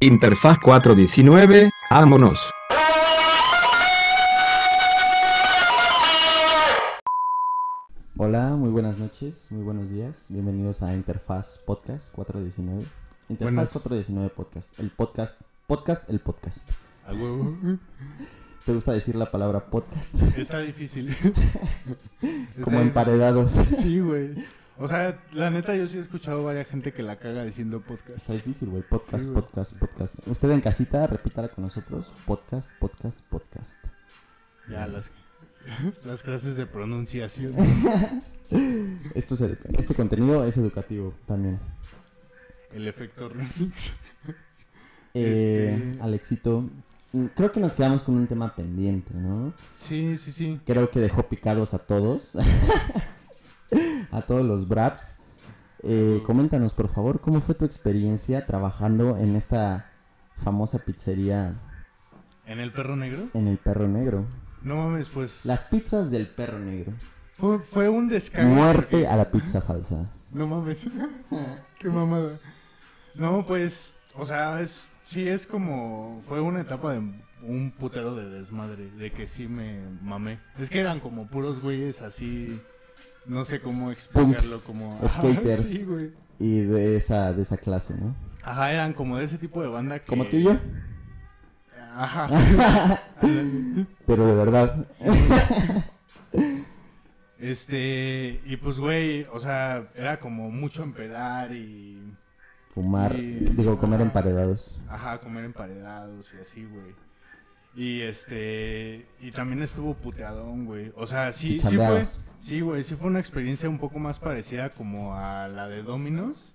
Interfaz 419, vámonos. Hola, muy buenas noches, muy buenos días. Bienvenidos a Interfaz Podcast 419. Interfaz Buenas. 419 Podcast. El podcast, podcast, el podcast. A huevo. ¿Te gusta decir la palabra podcast? Está difícil. Como Está emparedados. difícil. Sí, güey. O sea, la neta yo sí he escuchado varias gente que la caga diciendo podcast. Está difícil, güey. Podcast, Sí, podcast, podcast. Usted en casita, repítala con nosotros. Podcast, podcast, podcast. Ya las las clases de pronunciación. Esto es educa- este contenido es educativo también. El efecto remix. Eh, Este- Alexito, mm, creo que nos quedamos con un tema pendiente, ¿no? Sí, sí, sí. Creo que dejó picados a todos. a todos los Braps. Eh, coméntanos, por favor, ¿cómo fue tu experiencia trabajando en esta famosa pizzería ¿En el perro negro? en el Perro Negro? No mames, pues Las pizzas del Perro Negro. fue, fue un descargo. Muerte a la pizza falsa. No mames. Qué mamada. No, pues, o sea, es sí es como fue una etapa de un putero de desmadre, de que sí me mamé. Es que eran como puros güeyes así no sé cómo explicarlo como Ajá, skaters. Sí, güey. Y de esa, de esa clase, ¿no? Ajá, eran como de ese tipo de banda que Como tú y yo. Ajá. Pero de verdad. este, y pues güey, o sea, era como mucho empedar y Fumar. Y- Digo, comer Ajá. emparedados. Ajá, comer emparedados y así, güey. Y este. Y también estuvo puteadón, güey. O sea, sí, Sí, fue. Sí, güey, sí fue una experiencia un poco más parecida como a la de Dominos.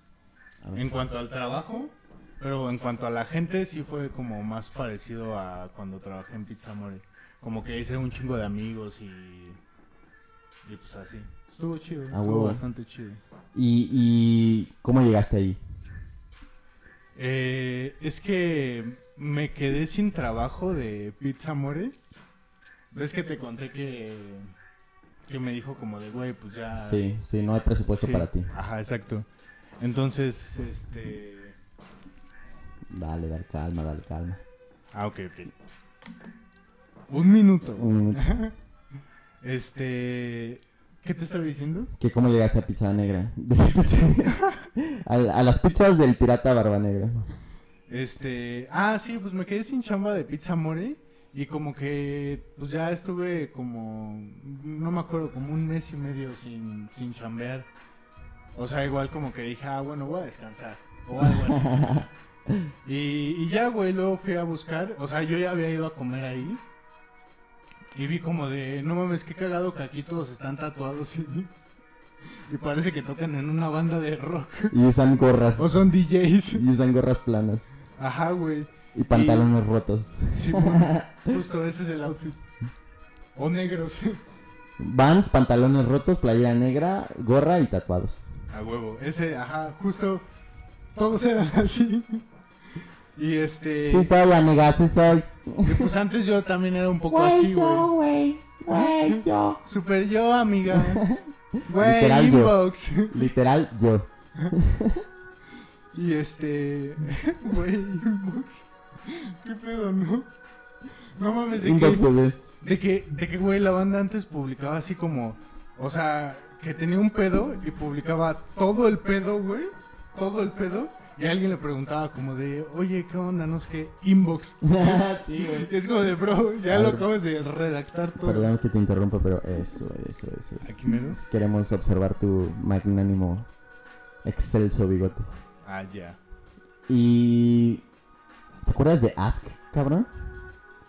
En cuanto al trabajo. Pero en cuanto a la gente, sí fue como más parecido a cuando trabajé en Pizza More. Como que hice un chingo de amigos y. Y pues así. Estuvo chido, Ah, estuvo bastante chido. ¿Y, ¿Y cómo llegaste ahí? Eh, es que me quedé sin trabajo de Pizza Mores. ¿Ves que te conté que, que me dijo como de, güey, pues ya... Sí, sí, no hay presupuesto Sí. para ti. Ajá, exacto. Entonces, este... Dale, dale, calma, dale, calma. Ah, ok, ok. Un minuto. Un minuto. Este... ¿Qué te estaba diciendo? ¿Que ¿Cómo llegaste a Pizza Negra? a, a las pizzas del pirata Barba Negra. Este, ah, sí, pues me quedé sin chamba de Pizza More y como que, pues ya estuve como, no me acuerdo, como un mes y medio sin, sin chambear. O sea, igual como que dije, ah, bueno, voy a descansar o algo así. y, y ya, güey, luego fui a buscar, o sea, yo ya había ido a comer ahí y vi como de, no mames, qué cagado que aquí todos están tatuados y, y parece que tocan en una banda de rock Y usan gorras. o son DJs. Y usan gorras planas. Ajá, güey. Y pantalones rotos. Sí, justo ese es el outfit. O negros. Vans, pantalones rotos, playera negra, gorra y tatuados. A huevo. Ese, ajá, justo. Todos eran así. Y este. Sí soy, amiga, sí soy. y pues antes yo también era un poco así, güey. güey. Güey, yo. Super yo, amiga. Güey, Literal yo. Literal, yo. Y este. Güey, inbox. ¿Qué pedo, no? No mames, de Inbox, que. bebé. De que, de que, güey, la banda antes publicaba así como, o sea, que tenía un pedo y publicaba todo el pedo, güey, todo el pedo, y alguien le preguntaba como de, oye, ¿qué onda? No sé qué, inbox. sí, güey. Es como de, bro, ya lo acabas de redactar todo. Perdón que te interrumpa, pero eso, eso, eso. eso. Aquí menos. Queremos observar tu magnánimo, excelso bigote. Ah, ya. Y... ¿Te acuerdas de Ask, cabrón?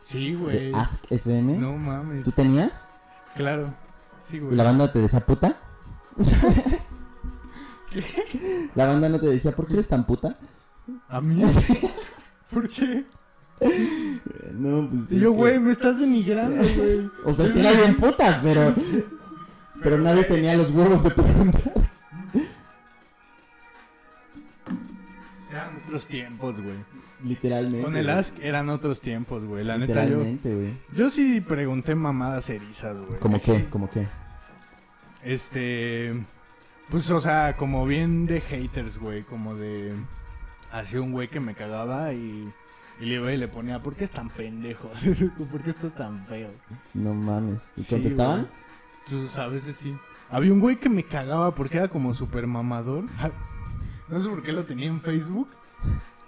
Sí, güey. De Ask FM. No mames. ¿Tú tenías? Claro. Sí, ¿Y güey. la banda te decía puta? ¿La banda no te decía por qué eres tan puta? ¿A mí? ¿Por qué? No, pues. Y yo, que- güey, me estás denigrando, güey. O sea, sí era bien puta, pero. Pero nadie tenía los huevos de preguntar. Otros tiempos, güey. Literalmente. Con el güey. Ask eran otros tiempos, güey. La neta, yo, Literalmente, güey. yo sí pregunté mamadas erizas, güey. ¿Cómo qué? ¿Cómo qué? Este. Pues, o sea, como bien de haters, güey. Como de. Así un güey que me cagaba y, y le iba y le ponía, ¿por qué es tan pendejo? ¿Por qué esto es tan feo? No mames. ¿Y Sí, contestaban? güey. Pues, a veces sí. Había un güey que me cagaba porque era como super mamador. No sé por qué lo tenía en Facebook.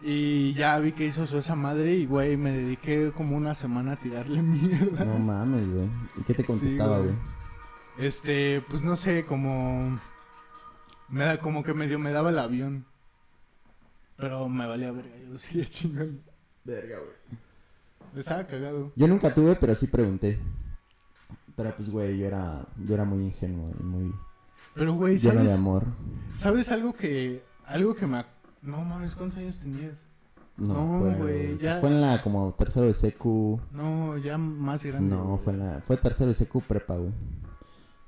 Y ya vi que hizo su esa madre y, güey, me dediqué como una semana a tirarle mierda. No mames, güey. ¿Y qué te Sí, contestaba, güey. güey? Este, pues no sé, como... Me da, como que medio me daba el avión. Pero me valía verga, yo seguía chingando. Verga, güey. Estaba cagado. Yo nunca tuve, pero sí pregunté. Pero pues, güey, yo era, yo era muy ingenuo y muy Pero, güey, lleno ¿sabes? de amor. ¿Sabes algo que... Algo que me... ac- No mames, ¿cuántos años tenías? No, fue, güey, ya- fue en la como tercero de secu. No, ya más grande. No, güey. fue en la fue tercero de secu prepa, güey.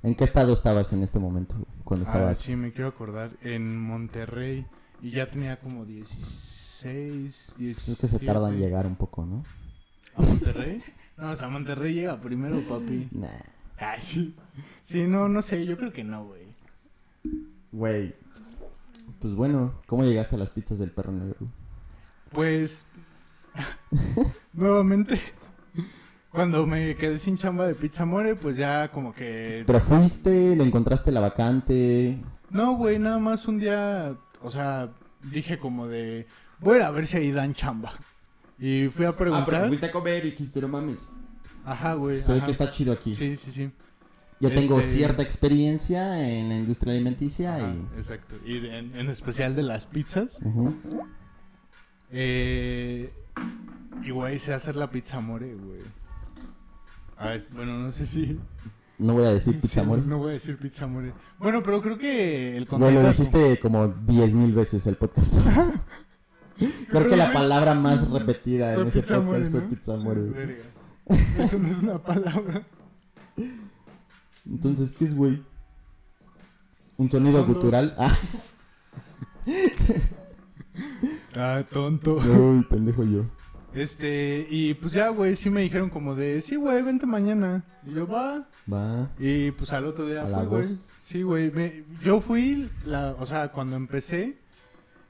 ¿En qué estado estabas en este momento cuando Ah, estabas? sí, me quiero acordar. En Monterrey. Y ya tenía como 16, 17. Pues es que se tarda en llegar un poco, ¿no? ¿A Monterrey? No, o sea, Monterrey llega primero, papi. Nah. Ay, sí. Sí, no, no sé, yo creo que no, güey. Güey. Pues bueno, ¿cómo llegaste a las pizzas del perro negro? Pues. nuevamente. Cuando me quedé sin chamba de Pizza More, pues ya como que. Pero fuiste, le encontraste la vacante. No, güey, nada más un día. O sea, dije como de. Voy a ir a ver si ahí dan chamba. Y fui a preguntar. a comer y dijiste, no mames. Ajá, güey. Se ve que está chido aquí. Sí, sí, sí. Yo tengo Este- cierta experiencia en la industria alimenticia Ajá, y... Exacto. Y en, en especial de las pizzas. Ujú. Eh, y güey, sé hacer la pizza more, güey. A ver, bueno, no sé si. No voy a decir sí, pizza more. No voy a decir pizza more. Bueno, pero creo que el Güey, lo contacto- dijiste como 10 mil veces el podcast. Creo que la palabra más repetida en ese podcast more, fue pizza more. Verga. Eso no es una palabra. Entonces, ¿qué es, güey? ¿Un sonido Son gutural? Ah, Ah, tonto. uy, pendejo yo. Este, y pues ya, güey, sí me dijeron como de, sí, güey, vente mañana. Y yo, va. Va. Y pues al otro día la güey. Sí, güey. me- Yo fui, la, o sea, cuando empecé,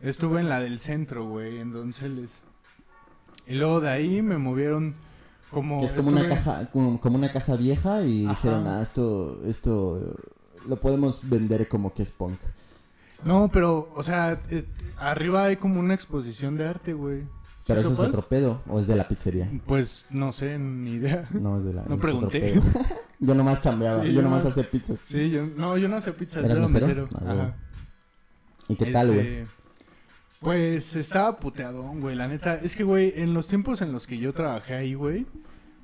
estuve en la del centro, güey, en Donceles. Y luego de ahí me movieron como... Que es como una caja, como, como una casa vieja y Ajá. dijeron, ah, esto, esto lo podemos vender como que es punk. No, pero, o sea, eh, arriba hay como una exposición de arte, güey. ¿Sí Pero eso es otro pedo, o es de la pizzería. Pues, no sé, ni idea. No, es de la. No pregunté. yo nomás chambeaba, Sí, yo yo nomás no- hacía pizzas. Sí, yo, no, yo no hacía pizza, yo ¿Eras era mesero? mesero. Ah. ¿Y qué tal, güey? Pues estaba puteadón, güey. La neta, es que, güey, en los tiempos en los que yo trabajé ahí, güey.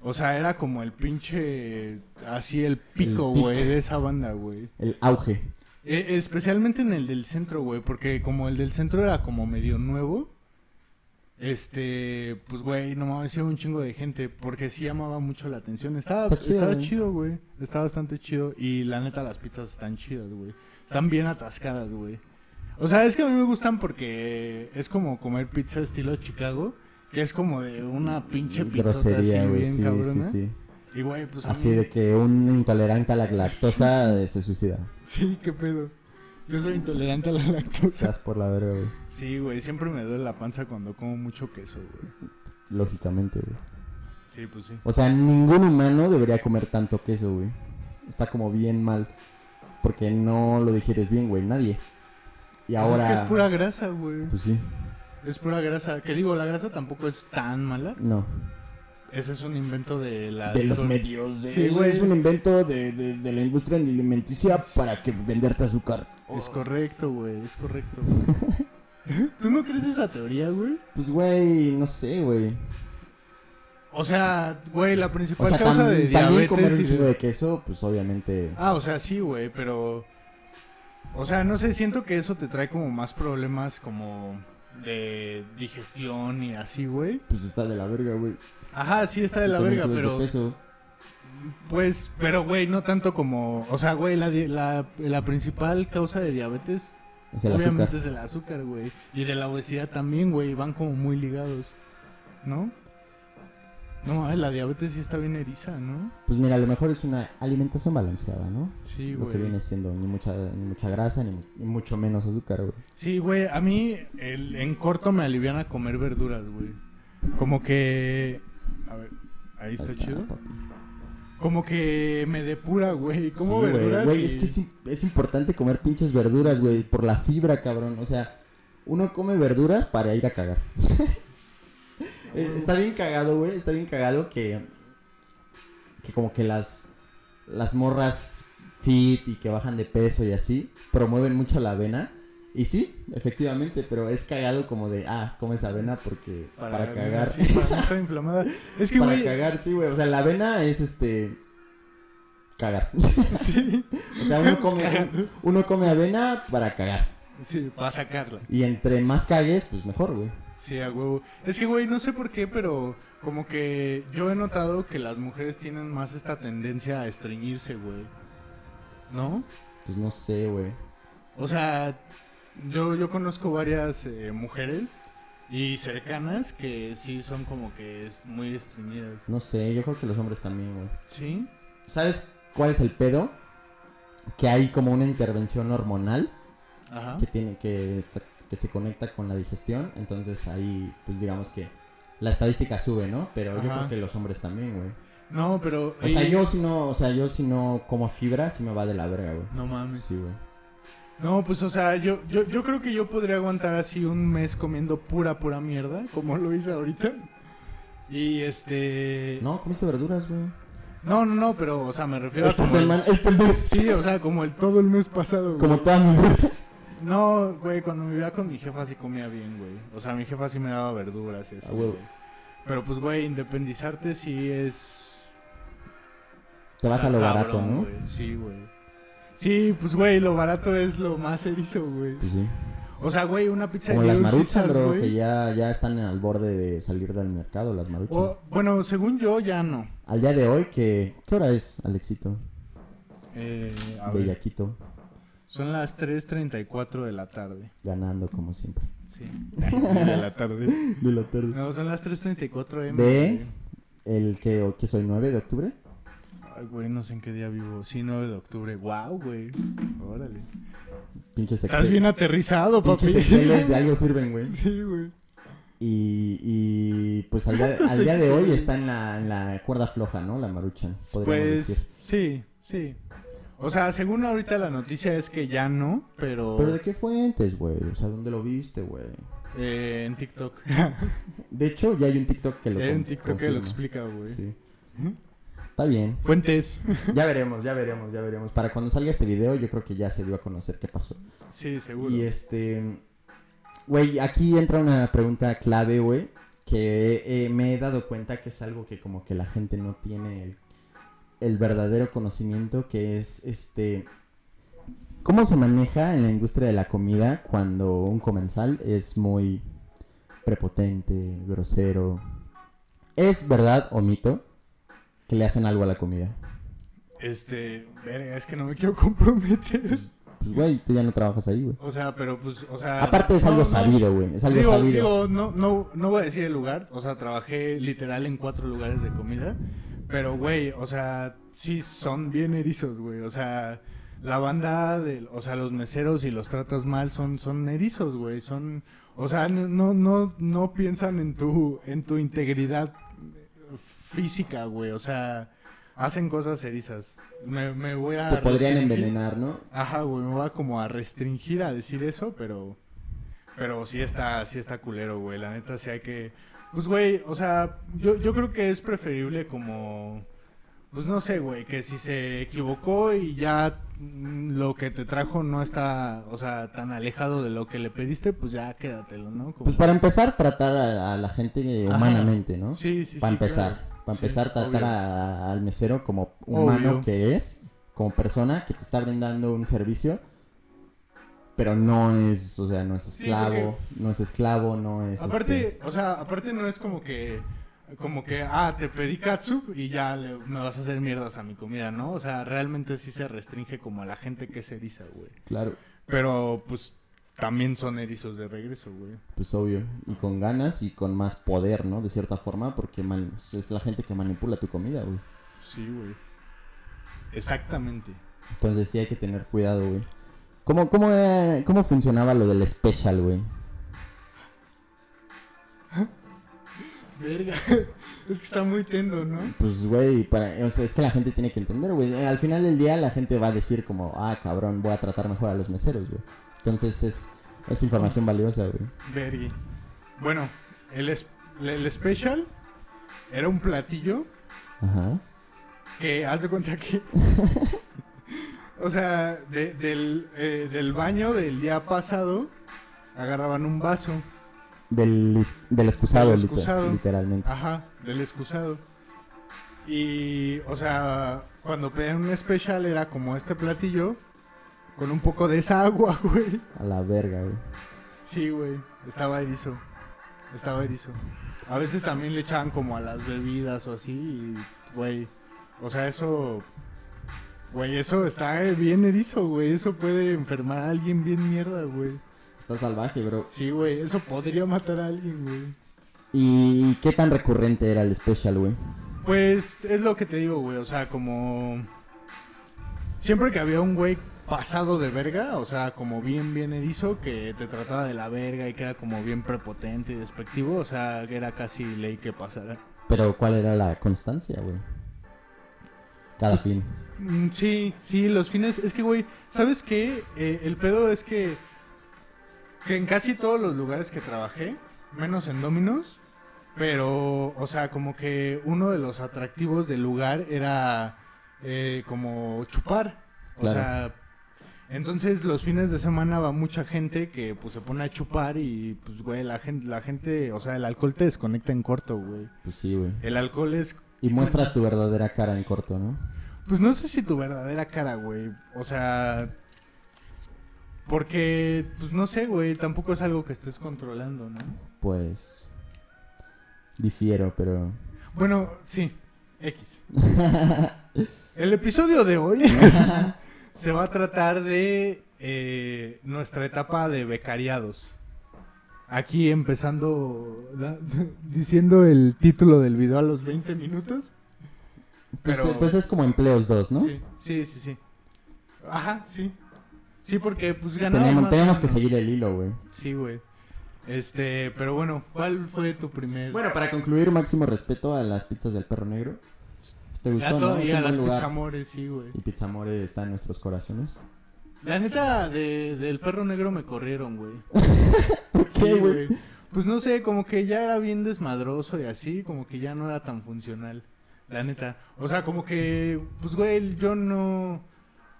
O sea, era como el pinche. Así el pico, pic. güey, de esa banda, güey. El auge. E- especialmente en el del centro, güey. Porque como el del centro era como medio nuevo. Este, pues, güey, no mames, un chingo de gente. Porque sí llamaba mucho la atención. Estaba, Está chido, estaba güey. chido, güey. Estaba bastante chido. Y la neta, las pizzas están chidas, güey. Están bien atascadas, güey. O sea, es que a mí me gustan porque es como comer pizza estilo Chicago. Que es como de una pinche pizza así bien Sí, cabrona. sí, sí. Y, güey, pues Así mí- de que un intolerante a la lactosa eh, se suicida. Sí, qué pedo. Yo soy intolerante a la lactosa. Seas por la verga, güey. Sí, güey, siempre me duele la panza cuando como mucho queso, güey. Lógicamente, güey. Sí, pues sí. O sea, ningún humano debería comer tanto queso, güey. Está como bien mal. Porque no lo digieres bien, güey. Nadie. Y Pues es que es pura grasa, güey. Pues sí. Es pura grasa. Que digo, la grasa tampoco es tan mala. No. Ese es un invento de las... De los medios. de- Sí, güey. es un invento de, de- de la industria alimenticia para que venderte azúcar. Es correcto, güey, es correcto. ¿Tú no crees esa teoría, güey? Pues, güey, no sé, güey. O sea, güey, la O principal sea, causa tam- de también diabetes comer un y de- de queso, pues obviamente. Ah, o sea, sí, güey, pero... O sea, no sé, siento que eso te trae como más problemas como de digestión y así, güey. Pues está de la verga, güey. Ajá, sí está de la verga, subes de pero... peso. Pues, pero, güey, no tanto como... O sea, güey, la, la, la principal causa de diabetes Es el obviamente azúcar. es el azúcar, güey. Y de la obesidad también, güey, van como muy ligados, ¿no? No, la diabetes sí está bien eriza, ¿no? Pues mira, a lo mejor es una alimentación balanceada, ¿no? Sí, Lo que güey. viene siendo ni mucha, ni mucha grasa, ni, mu- ni mucho menos azúcar, güey. Sí, güey, a mí el, en corto me alivian a comer verduras, güey. Como que... A ver, ahí está, Ahí chido. papi. Como que me depura, güey. Como Sí, güey, verduras güey, y- es que es importante comer pinches verduras, güey, por la fibra, cabrón. O sea, uno come verduras para ir a cagar. Eh, está bien cagado, güey, está bien cagado que que como que las las morras fit y que bajan de peso y así promueven mucho la avena. Y sí, efectivamente, pero es cagado como de, ah, comes avena porque para, cagar. sí, para inflamada. Es que, para cagar, sí, güey. O sea, la avena es este cagar. Sí, O sea, uno come, uno come avena para cagar. sí, para sacarla. Y entre más cagues, pues mejor, güey. Sí, a huevo. Es que, güey, no sé por qué, pero como que yo he notado que las mujeres tienen más esta tendencia a estreñirse, güey. ¿No? Pues no sé, güey. O sea, yo, yo conozco varias eh, mujeres y cercanas que sí son como que muy estreñidas. No sé, yo creo que los hombres también, güey. ¿Sí? ¿Sabes cuál es el pedo? Que hay como una intervención hormonal Ajá. que tiene que esta- que se conecta con la digestión, entonces ahí pues digamos que la estadística sube, ¿no? Pero yo creo que los hombres también, güey. No, pero... O sea, y- yo si no, o sea, yo si no como fibra, sí me va de la verga, güey. No mames. Sí, güey. No, pues o sea, yo, yo, yo creo que yo podría aguantar así un mes comiendo pura, pura mierda, como lo hice ahorita. Y este... No, comiste verduras, güey. No, no, no, pero, o sea, me refiero Esta a como el- semana, este mes. Sí, o sea, como el todo el mes pasado, güey. Como toda mi vida. No, güey, cuando me vivía con mi jefa sí comía bien, güey. O sea, mi jefa sí me daba verduras y así, Ah, güey. Pero pues, güey, independizarte sí es... Te vas a lo cabrón, barato, ¿no? güey. Sí, güey. Sí, pues, güey, lo barato es lo más erizo, güey. Pues sí. O sea, güey, una pizza Como de las Caesars, bro, güey. que ya, ya están al borde de salir del mercado, las maruchan. O- bueno, según yo, ya no. Al día de hoy, que ¿qué hora es, Alexito? Eh, a ver, Bellaquito, son las 3.34 de la tarde. ganando como siempre. Sí, de la tarde. De la tarde. No, son las 3.34 M. De-. El que, que soy 9 de octubre. Ay, güey, no sé en qué día vivo. Sí, 9 de octubre. Wow, güey. Órale. Pinches Estás Excel- bien aterrizado, papi. Pinches Exceles de algo sirven, güey. Sí, güey. Y, y pues al día, al día de hoy está en la, en la cuerda floja, ¿no? La maruchan, podríamos Pues, decir. sí, sí. O sea, según ahorita la noticia es que ya no, pero, ¿Pero de qué fuentes, güey? O sea, ¿dónde lo viste, güey? eh, en TikTok. De hecho, ya hay un TikTok que lo Hay un TikTok que lo explica, güey. Sí. Está bien. Fuentes. Ya veremos, ya veremos, ya veremos. Para cuando salga este video, yo creo que ya se dio a conocer qué pasó. Sí, seguro. Y este. Güey, aquí entra una pregunta clave, güey. Que eh, me he dado cuenta que es algo que, como que la gente no tiene el, el verdadero conocimiento. Que es este. ¿Cómo se maneja en la industria de la comida cuando un comensal es muy prepotente, grosero? ¿Es verdad o mito que le hacen algo a la comida? Este, verga, es que no me quiero comprometer. Pues, güey, tú ya no trabajas ahí, güey. O sea, pero pues, o sea. Aparte es no, algo no. sabido, güey. Es algo digo, sabido. digo, no, no, no voy a decir el lugar. O sea, trabajé literal en cuatro lugares de comida. Pero, güey, o sea, sí son bien erizos, güey. O sea, la banda, de, o sea, los meseros y los tratas mal son, son erizos, güey. Son, o sea, no, no, no, piensan en tu, en tu integridad física, güey. O sea, hacen cosas erizas. Me, me voy a Te podrían restringir- envenenar, ¿no? Ajá, güey, me voy a como a restringir a decir eso, pero pero sí está sí está culero, güey. La neta sí hay que pues güey, o sea, yo yo creo que es preferible como pues no sé, güey, que si se equivocó y ya lo que te trajo no está, o sea, tan alejado de lo que le pediste, pues ya quédatelo, ¿no? Como- Pues para empezar, tratar a, a la gente Ajá. humanamente, ¿no? Sí, sí, para sí, empezar. claro. Para Sí, empezar, tratar a- al mesero como humano Obvio. que es, como persona que te está brindando un servicio, pero no es, o sea, no es Sí, esclavo, no es esclavo, no es... Aparte, este, o sea, aparte no es como que, como que, ah, te pedí catsup y ya le- me vas a hacer mierdas a mi comida, ¿no? O sea, realmente sí se restringe como a la gente que se eriza, güey. Claro. Pero, pues, también son erizos de regreso, güey. Pues obvio. Y con ganas y con más poder, ¿no? De cierta forma, porque man- es la gente que manipula tu comida, güey. Sí, güey. Exactamente. Entonces sí hay que tener cuidado, güey. ¿Cómo, cómo, era- ¿Cómo funcionaba lo del special, güey? Verga. es que está muy tendo, ¿no? Pues, güey, para, o sea, es que la gente tiene que entender, güey. Eh, Al final del día la gente va a decir como, ah, cabrón, voy a tratar mejor a los meseros, güey. Entonces es, es información valiosa, güey. Vergui. Bueno, el, es- el special era un platillo Ajá. que haz de cuenta que. o sea, de- del, eh, del baño del día pasado agarraban un vaso. Del, del excusado, Del excusado. literalmente. Ajá, del excusado. Y, o sea, cuando pedían un special era como este platillo con un poco de esa agua, güey. A la verga, güey. Sí, güey, estaba erizo. Estaba erizo. A veces también le echaban como a las bebidas o así, y, güey. O sea, eso. Güey, eso está bien erizo, güey. Eso puede enfermar a alguien bien mierda, güey. Está salvaje, bro. Sí, güey, eso podría matar a alguien, güey. ¿Y qué tan recurrente era el special, güey? Pues es lo que te digo, güey. O sea, como. Siempre que había un güey pasado de verga, o sea, como bien, bien erizo, que te trataba de la verga y que era como bien prepotente y despectivo, o sea, que era casi ley que pasara. Pero ¿cuál era la constancia, güey? Cada fin. Mm, Sí, sí, los fines. Es que, güey, ¿sabes qué? Eh, el pedo es que. Que en casi todos los lugares que trabajé, menos en Dominos, pero, o sea, como que uno de los atractivos del lugar era eh, como chupar. O Claro. sea, entonces los fines de semana va mucha gente que pues se pone a chupar y pues, güey, la gente, la gente, o sea, el alcohol te desconecta en corto, güey. Pues sí, güey. El alcohol es Y muestras tu verdadera cara en corto, ¿no? Pues no sé si tu verdadera cara, güey. O sea. Porque, pues no sé, güey. Tampoco es algo que estés controlando, ¿no? Pues... Difiero, pero... Bueno, sí. X. El episodio de hoy se va a tratar de eh, nuestra etapa de becariados. Aquí empezando diciendo el título del video a los 20 minutos. Pues, Pero- pues es como empleos dos, ¿no? Sí, sí, sí, sí. Ajá, sí. Sí, porque pues ganaba Tenemos, que seguir el hilo, güey. Sí, güey. Este, pero bueno, ¿cuál fue tu primer? Bueno, para concluir, máximo respeto a las pizzas del perro negro. ¿Te ya gustó, no? Es todavía un las lugar. pizzamores, sí, güey. Y Pizzamore está en nuestros corazones. La neta, de, del perro negro me corrieron, güey. ¿Por qué, güey? Pues no sé, como que ya era bien desmadroso y así, como que ya no era tan funcional. La neta. O sea, como que, pues, güey, yo no.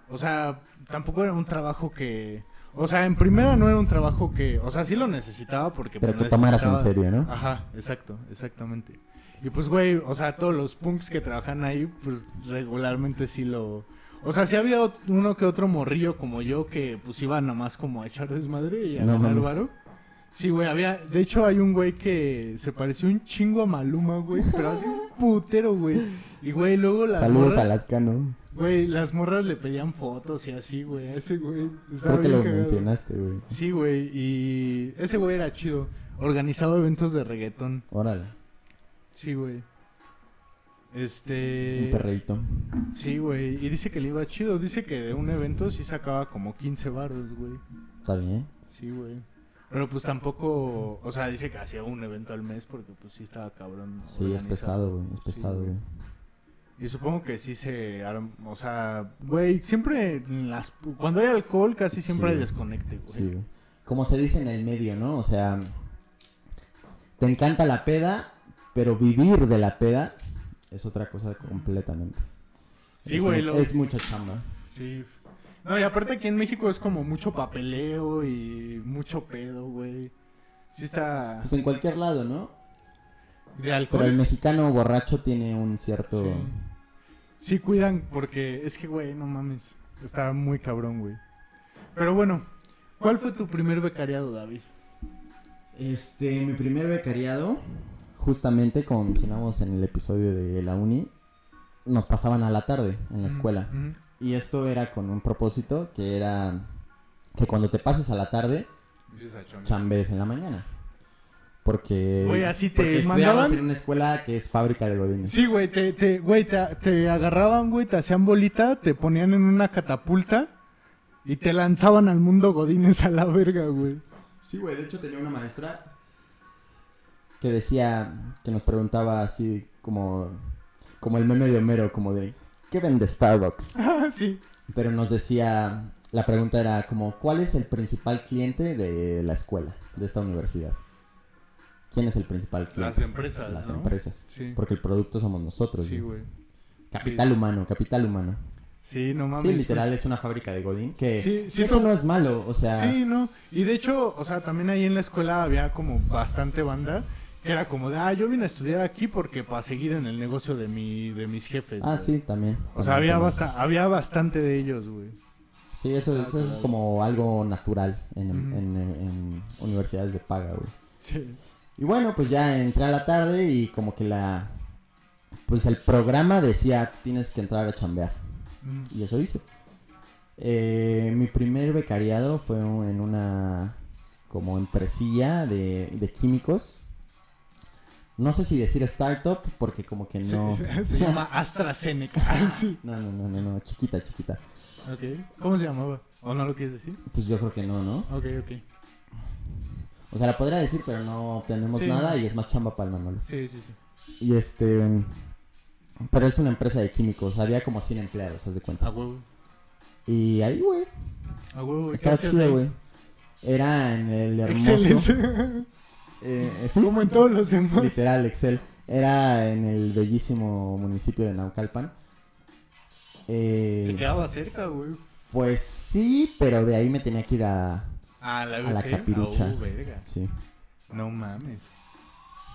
O sea, tampoco era un trabajo que. O sea, en primera no era un trabajo que. O sea, sí lo necesitaba porque. Pero pues, te tomaras en serio, ¿no? Ajá, exacto, exactamente. Y pues, güey, o sea, todos los punks que trabajan ahí, pues regularmente sí lo. O sea, sí había uno que otro morrillo como yo que pues iba nomás como a echar desmadre y a No ganar varo. Sí, güey, había. De hecho, hay un güey que se pareció un chingo a Maluma, güey. Pero así un putero, güey. Y, güey, luego las Saludos morras. a Lascano. Güey, las morras le pedían fotos y así, güey. a Ese güey. estaba Creo que lo cagado. mencionaste, güey. Sí, güey. Y ese güey era chido. Organizaba eventos de reggaetón. Órale, Sí, güey. Un Este. perreíto. Sí, güey. Y dice que le iba chido. Dice que de un evento sí sacaba como 15 baros, güey. Está bien. Sí, güey. Pero pues tampoco. O sea, dice que hacía un evento al mes porque pues sí estaba cabrón. Sí, es pesado, güey. Es pesado, güey. Y supongo que sí se. O sea, güey, siempre. en Las, cuando hay alcohol, casi siempre Sí. hay desconecte, güey. Sí, güey. Como se dice en el medio, ¿no? O sea, te encanta la peda, pero vivir de la peda es otra cosa completamente. Sí, Es güey, lo- Es mucha chamba. Sí. No, y aparte aquí en México es como mucho papeleo y mucho pedo, güey. Sí está. Pues en cualquier lado, ¿no? De alcohol. Pero el mexicano borracho tiene un cierto... Sí. Sí, cuidan porque es que, güey, no mames. Está muy cabrón, güey. Pero bueno, ¿cuál fue tu primer becariado, David? Este, mi primer becariado, justamente como mencionamos en el episodio de la uni, nos pasaban a la tarde en la escuela. Y esto era con un propósito que era que cuando te pases a la tarde chambees en la mañana. Porque, Güey, así te porque estudiabas mandaban. en una escuela que es fábrica de godines. Sí, güey, te, te, güey, te, te agarraban, güey, te hacían bolita, te ponían en una catapulta y te lanzaban al mundo godines a la verga, güey. Sí, güey, de hecho tenía una maestra que decía, que nos preguntaba así como, como el meme de Homero, como de, ¿qué vende Starbucks? Ah, sí. Pero nos decía, la pregunta era como, ¿cuál es el principal cliente de la escuela, de esta universidad? ¿Quién es el principal cliente? Las empresas, Las ¿no? empresas. Sí. Porque el producto somos nosotros. Sí, güey. Capital Sí. humano, capital humano. Sí, no mames. Sí, pues- literal es una fábrica de Godín que Sí, sí, eso no- no es malo, o sea, Sí, no. Y de hecho, o sea, también ahí en la escuela había como bastante banda que era como de, ah, yo vine a estudiar aquí porque para seguir en el negocio de mi de mis jefes. ah, güey". sí, también. O sea, había basta había bastante de ellos, güey. Sí, eso, eso es como algo natural en, Ujú. en- en universidades de paga, güey. Sí. Y bueno, pues ya entré a la tarde y como que la... Pues el programa decía, tienes que entrar a chambear. Mm. Y eso hice. Eh, mi primer becariado fue en una como empresilla de, de químicos. No sé si decir startup porque como que no... Se, se llama AstraZeneca. sí. No, no, no, no, no, chiquita, chiquita. Ok. ¿Cómo se llamaba? ¿O no lo quieres decir? Pues yo creo que no, ¿no? Ok, ok. O sea, la podría decir, pero no obtenemos Sí. nada y es más chamba para el Manolo. Sí, sí, sí. Y este... Pero es una empresa de químicos, había como 100 empleados, haz de A cuenta. huevo. Y ahí, güey, A huevo. ¿qué estaba chido, ahí? güey. Era en el hermoso... Eh, Como en todos los demás. literal, Excel. Era en el bellísimo municipio de Naucalpan. Eh, Te quedaba cerca, güey. pues sí, pero de ahí me tenía que ir a... A la, A la UC. capirucha. Oh, verga. Sí, No mames.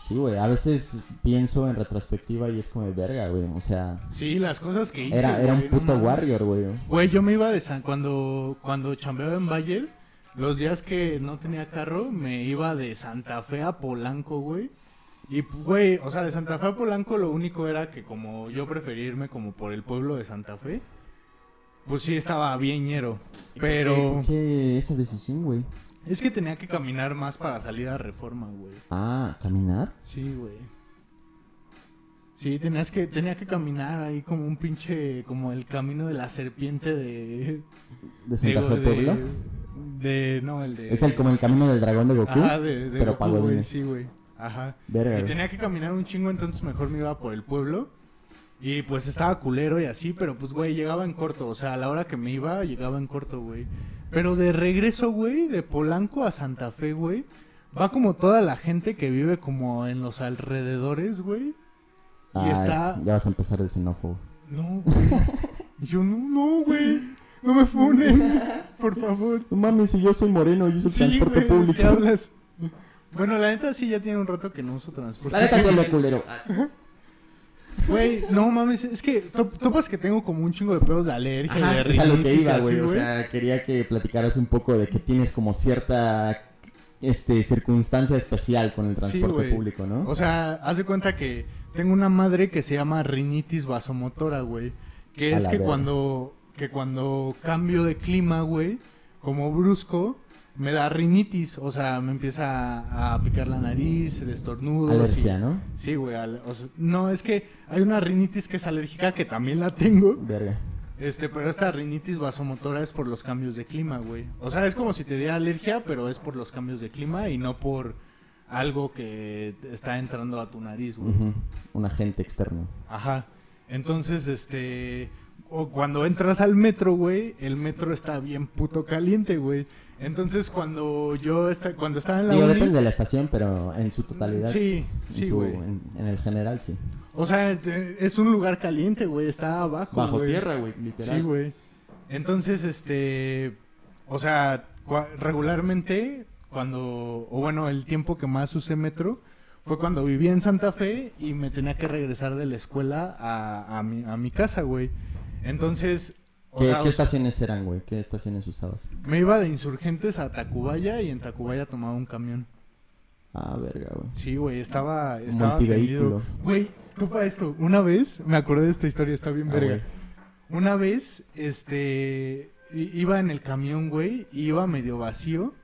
sí, güey. A veces pienso en retrospectiva y es como de verga, güey. O sea, Sí, las cosas que hice. era, era un güey, puto warrior, güey. Güey, yo me iba de San... Cuando, cuando chambeaba en Bayer, los días que no tenía carro, me iba de Santa Fe a Polanco, güey. Y, güey, o sea, de Santa Fe a Polanco lo único era que como yo prefería irme como por el pueblo de Santa Fe, pues sí estaba bien ñero. Pero ¿Por qué esa decisión, güey? es que tenía que caminar más para salir a Reforma, güey. Ah, caminar. Sí, güey. Sí, tenías que, tenía que caminar ahí como un pinche, como el camino de la serpiente de... De Santa Fe, Puebla. De, no, el de... Es el, como el camino del dragón de Goku. Ajá, de, de pero Goku, güey, sí, güey. Ajá. Verga, Y tenía que caminar un chingo, entonces mejor me iba por el pueblo. Y pues estaba culero y así, pero pues, güey, llegaba en corto. O sea, a la hora que me iba, llegaba en corto, güey. Pero de regreso, güey, de Polanco a Santa Fe, güey, va como toda la gente que vive como en los alrededores, güey. Y Ay, está... Ya vas a empezar de xenófobo. No, güey. Yo, no, no, güey. No me funen, por favor. No mames, si yo soy moreno y uso Sí, transporte güey, ¿de público. qué hablas? Bueno, la neta sí ya tiene un rato que no uso transporte. La neta se ve culero. Güey, no mames, es que to- topas que tengo como un chingo de pedos de alergia y Ajá, de es a lo que y iba, güey. O sea, quería que platicaras un poco de que tienes como cierta este circunstancia especial con el transporte público, ¿no? O sea, haz de cuenta que tengo una madre que se llama rinitis vasomotora, güey. Que A es que verga. cuando, que cuando cambio de clima, güey, como brusco, me da rinitis. O sea, me empieza a picar la nariz, el estornudo. Alergia, ¿no? Sí, güey. al- o sea, no, es que hay una rinitis que es alérgica, que también la tengo. Verga. Este, pero esta rinitis vasomotora es por los cambios de clima, güey. O sea, es como si te diera alergia, pero es por los cambios de clima y no por algo que está entrando a tu nariz, güey. Un agente externo. Ajá. Entonces, este. O cuando entras al metro, güey, el metro está bien puto caliente, güey. Entonces, cuando yo esta, cuando estaba en la Digo, uni- depende de la estación, pero en su totalidad. Sí, en sí, güey. en, en el general, sí. O sea, es un lugar caliente, güey. Está abajo. Bajo tierra, güey, literal. Sí, güey. Entonces, este, o sea, regularmente cuando, o bueno, el tiempo que más usé metro fue cuando vivía en Santa Fe y me tenía que regresar de la escuela a, a mi, a mi casa, güey. Entonces, o ¿Qué, sea, qué us- estaciones eran, güey? ¿Qué estaciones usabas? me iba de Insurgentes a Tacubaya y en Tacubaya tomaba un camión. Ah, verga, güey. Sí, güey, estaba, estaba tendido. Güey, topa esto. Una vez, me acordé de esta historia, está bien Ah, verga. Una vez, este, iba en el camión, güey, iba medio vacío.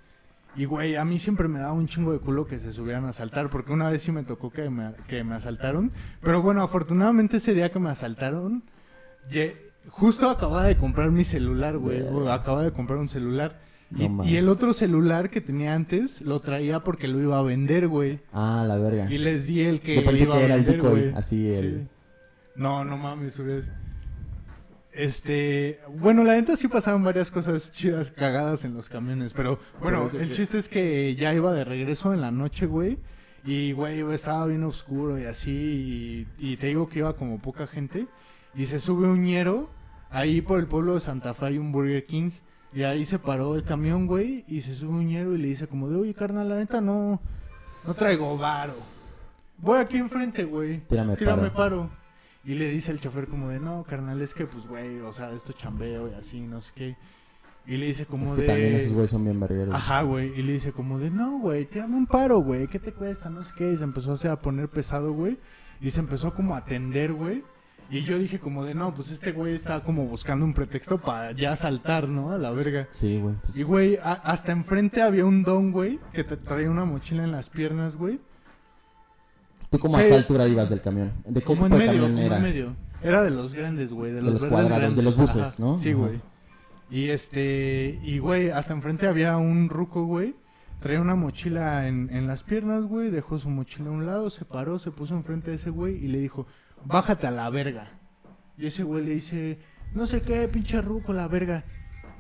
Y, güey, a mí siempre me daba un chingo de culo que se subieran a asaltar, porque una vez sí me tocó que me, que me asaltaron. Pero bueno, afortunadamente ese día que me asaltaron, ye- justo acababa de comprar mi celular, güey. Acababa de comprar un celular. No Y, el otro celular que tenía antes lo traía porque lo iba a vender, güey. Ah, la verga. Y les di el que Yo pensé iba que a era el vender, decoy, güey. así el- No, no mames, güey. Este, bueno, la neta sí pasaron varias cosas chidas, cagadas en los camiones, pero bueno, el chiste es que ya iba de regreso en la noche, güey, y güey, estaba bien oscuro y así, y, y te digo que iba como poca gente, y se sube un ñero, ahí por el pueblo de Santa Fe hay un Burger King, y ahí se paró el camión, güey, y se sube un ñero y le dice como de, oye, carnal, la neta no, no traigo varo. Voy aquí enfrente, güey. Tírame Tírame paro. paro. Y le dice el chofer como de, no, carnal, es que pues, güey, o sea, esto chambeo y así, no sé qué. Y le dice como Es que de... también esos güeyes son bien vergueros. Ajá, güey. Y le dice como de, no, güey, tírame un paro, güey. ¿Qué te cuesta? No sé qué. Y se empezó a poner pesado, güey. Y se empezó como a atender, güey. Y yo dije como de, no, pues este güey está como buscando un pretexto para ya saltar, ¿no? A la verga. Sí, güey. pues, Y, güey, a- hasta enfrente había un don, güey, que te traía una mochila en las piernas, güey. ¿Tú cómo sí. a qué altura ibas del camión? ¿De qué Como tipo en de medio, camión como era? en medio. Era de los grandes, güey, de De los, cuadrados, de los buses, ¿no? Sí, güey. Y este, y güey, hasta enfrente había un ruco, güey. Traía una mochila en, en las piernas, güey. Dejó su mochila a un lado, se paró, se puso enfrente de ese güey y le dijo, bájate a la verga. Y ese güey le dice, no sé qué, pinche ruco, la verga.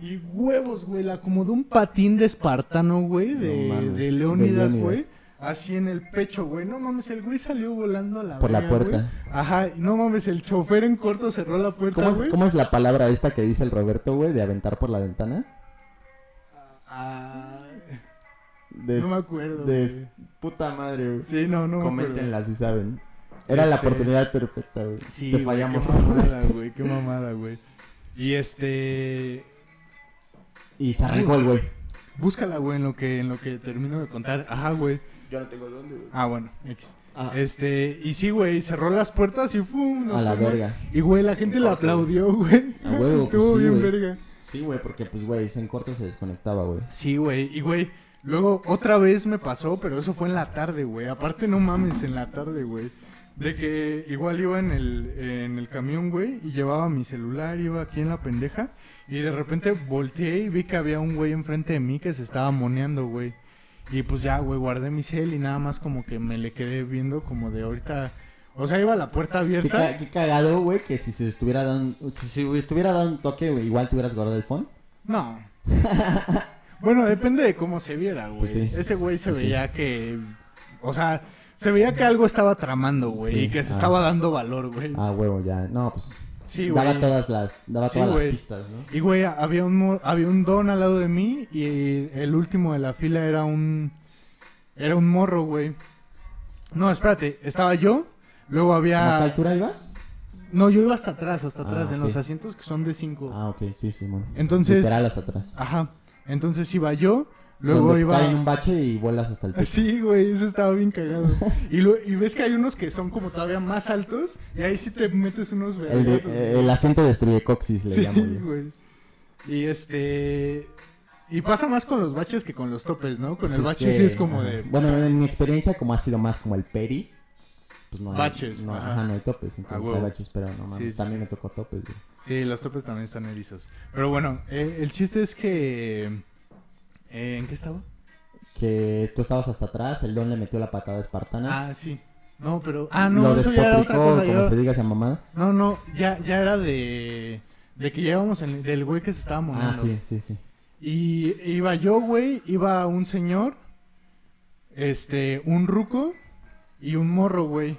Y huevos, güey, la acomodó un patín de espartano, güey, de, No mames, de Leónidas, güey. Así en el pecho, güey. No mames, el güey salió volando a la Por la verga, güey. puerta. Ajá, no mames, el chofer en corto cerró la puerta, ¿Cómo es, güey. cómo es la palabra esta que dice el Roberto, güey, de aventar por la ventana? Ah, Des- no me acuerdo, des- güey. Puta madre, güey. Sí, no, no. Coméntenla si saben. Era la Este- oportunidad perfecta, güey. Sí, Te güey, fallamos. Qué mamada, güey, qué mamada, güey. Y este... Y se arrancó el güey. Búscala, güey, en lo que, en lo que termino de contar. Ajá, güey. Yo no tengo dónde, güey. Ah, bueno, X. Ah, Este, y sí, güey, cerró las puertas y ¡fum! nos a la fuimos. verga. Y, güey, la gente le aplaudió, güey. A huevo, Estuvo pues sí, bien güey. verga. Sí, güey, porque pues, güey, en corto se desconectaba, güey. Sí, güey. Y, güey, luego otra vez me pasó, pero eso fue en la tarde, güey. Aparte, no mames, en la tarde, güey. De que igual iba en el, en el camión, güey, y llevaba mi celular, iba aquí en la pendeja. Y de repente volteé y vi que había un güey enfrente de mí que se estaba moneando, güey. Y pues ya, güey, guardé mi cel y nada más como que me le quedé viendo como de ahorita... O sea, iba la puerta abierta. qué cagado, güey, que si se estuviera dando, si, si estuviera dando un toque, güey, igual te hubieras guardado el phone. No. bueno, depende de cómo se viera, güey. Pues sí. Ese güey se Pues sí. veía que. O sea, se veía que algo estaba tramando, güey. Sí. Y que se Ah. estaba dando valor, güey. Ah, huevo, ya. No, pues sí, daba güey. todas las, daba Sí, todas las pistas, ¿no? Y, güey, había un, había un don al lado de mí. Y el último de la fila era un. Era un morro, güey. No, espérate. Estaba yo. Luego ¿A qué había. altura ibas? No, yo iba hasta atrás, hasta Ah, atrás, en los asientos que son de cinco. Ah, ok, sí, sí, man. Entonces. Literal hasta atrás. Ajá. Entonces iba yo. Luego Donde iba. cae en un bache y vuelas hasta el techo. Sí, güey, eso estaba bien cagado. Y, lo- y ves que hay unos que son como todavía más altos y ahí sí te metes unos El, de- eh, el asiento de estribecocsis le Sí, llamo yo. güey. Y este... Y pasa más con los baches que con los topes, ¿no? Con Pues el bache que- sí es como ajá. de... Bueno, en mi experiencia, como ha sido más como el peri, pues no hay. Baches, No, ajá. ajá. no hay topes. Entonces hay baches, pero no mames. Sí, sí, también sí. me tocó topes, güey. Sí, los topes también están erizos. Pero bueno, eh, el chiste es que... eh, ¿En qué estaba? Que tú estabas hasta atrás, el don le metió la patada espartana. Ah, sí. No, pero... Ah, no, lo eso ya era otra despotricó, cosa. como se diga esa mamada. No, no, ya, ya era de... De que llevábamos en- del güey que se estaba Ah, sí, sí, sí. Y iba yo, güey, iba un señor, este, un ruco y un morro, güey.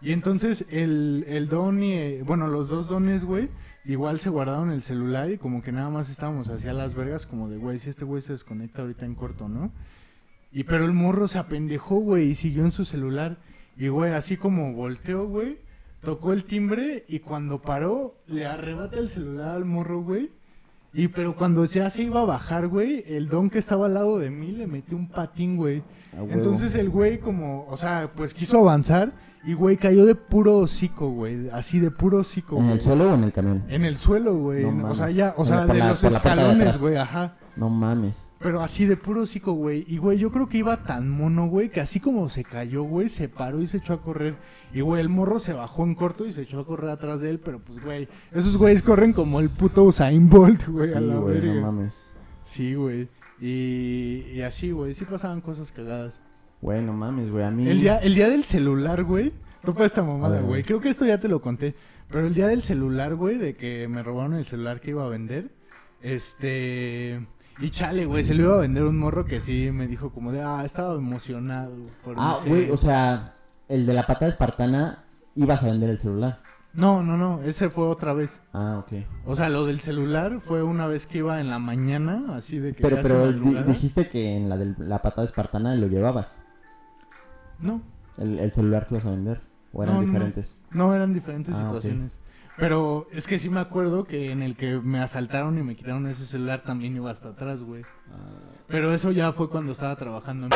Y entonces el, el don y, eh, bueno, los dos dones, güey, igual se guardaron el celular y como que nada más estábamos hacia las vergas como de, güey, si este güey se desconecta ahorita en corto, ¿no? Y pero el morro se apendejó, güey, y siguió en su celular. Y, güey, así como volteó, güey, tocó el timbre y cuando paró, le arrebata el celular al morro, güey. Y pero cuando ya se iba a bajar, güey, el don que estaba al lado de mí le metió un patín, güey. Entonces el güey como, o sea, pues quiso avanzar y güey cayó de puro hocico, güey, así de puro hocico. ¿En güey. el suelo o en el camión? En el suelo, güey. No o sea, ya, o sea, de la- los de escalones, güey, ajá. No mames. Pero así de puro hocico, güey. Y, güey, yo creo que iba tan mono, güey, que así como se cayó, güey, se paró y se echó a correr. Y, güey, el morro se bajó en corto y se echó a correr atrás de él. Pero, pues, güey, esos güeyes corren como el puto Usain Bolt, güey, sí, a la güey, verga. no mames. Sí, güey. Y, y así, güey, sí pasaban cosas cagadas. Güey, no mames, güey. A mí. El día, el día del celular, güey. Topa esta mamada, güey. Creo que esto ya te lo conté. Pero el día del celular, güey, de que me robaron el celular que iba a vender. Este. Y chale, güey, se lo iba a vender un morro que sí me dijo como de, ah, estaba emocionado. Por Ah, ese-". güey, o sea, el de la patada espartana ibas a vender el celular. No, no, no, ese fue otra vez. Ah, ok. O sea, lo del celular fue una vez que iba en la mañana, así de que. Pero, pero di- dijiste que en la de la patada espartana lo llevabas. No, El, el celular que ibas a vender. O eran No, diferentes. No, eran diferentes Ah, situaciones. Pero es que sí me acuerdo que en el que me asaltaron y me quitaron ese celular también iba hasta atrás, güey. Pero eso ya fue cuando estaba trabajando. en-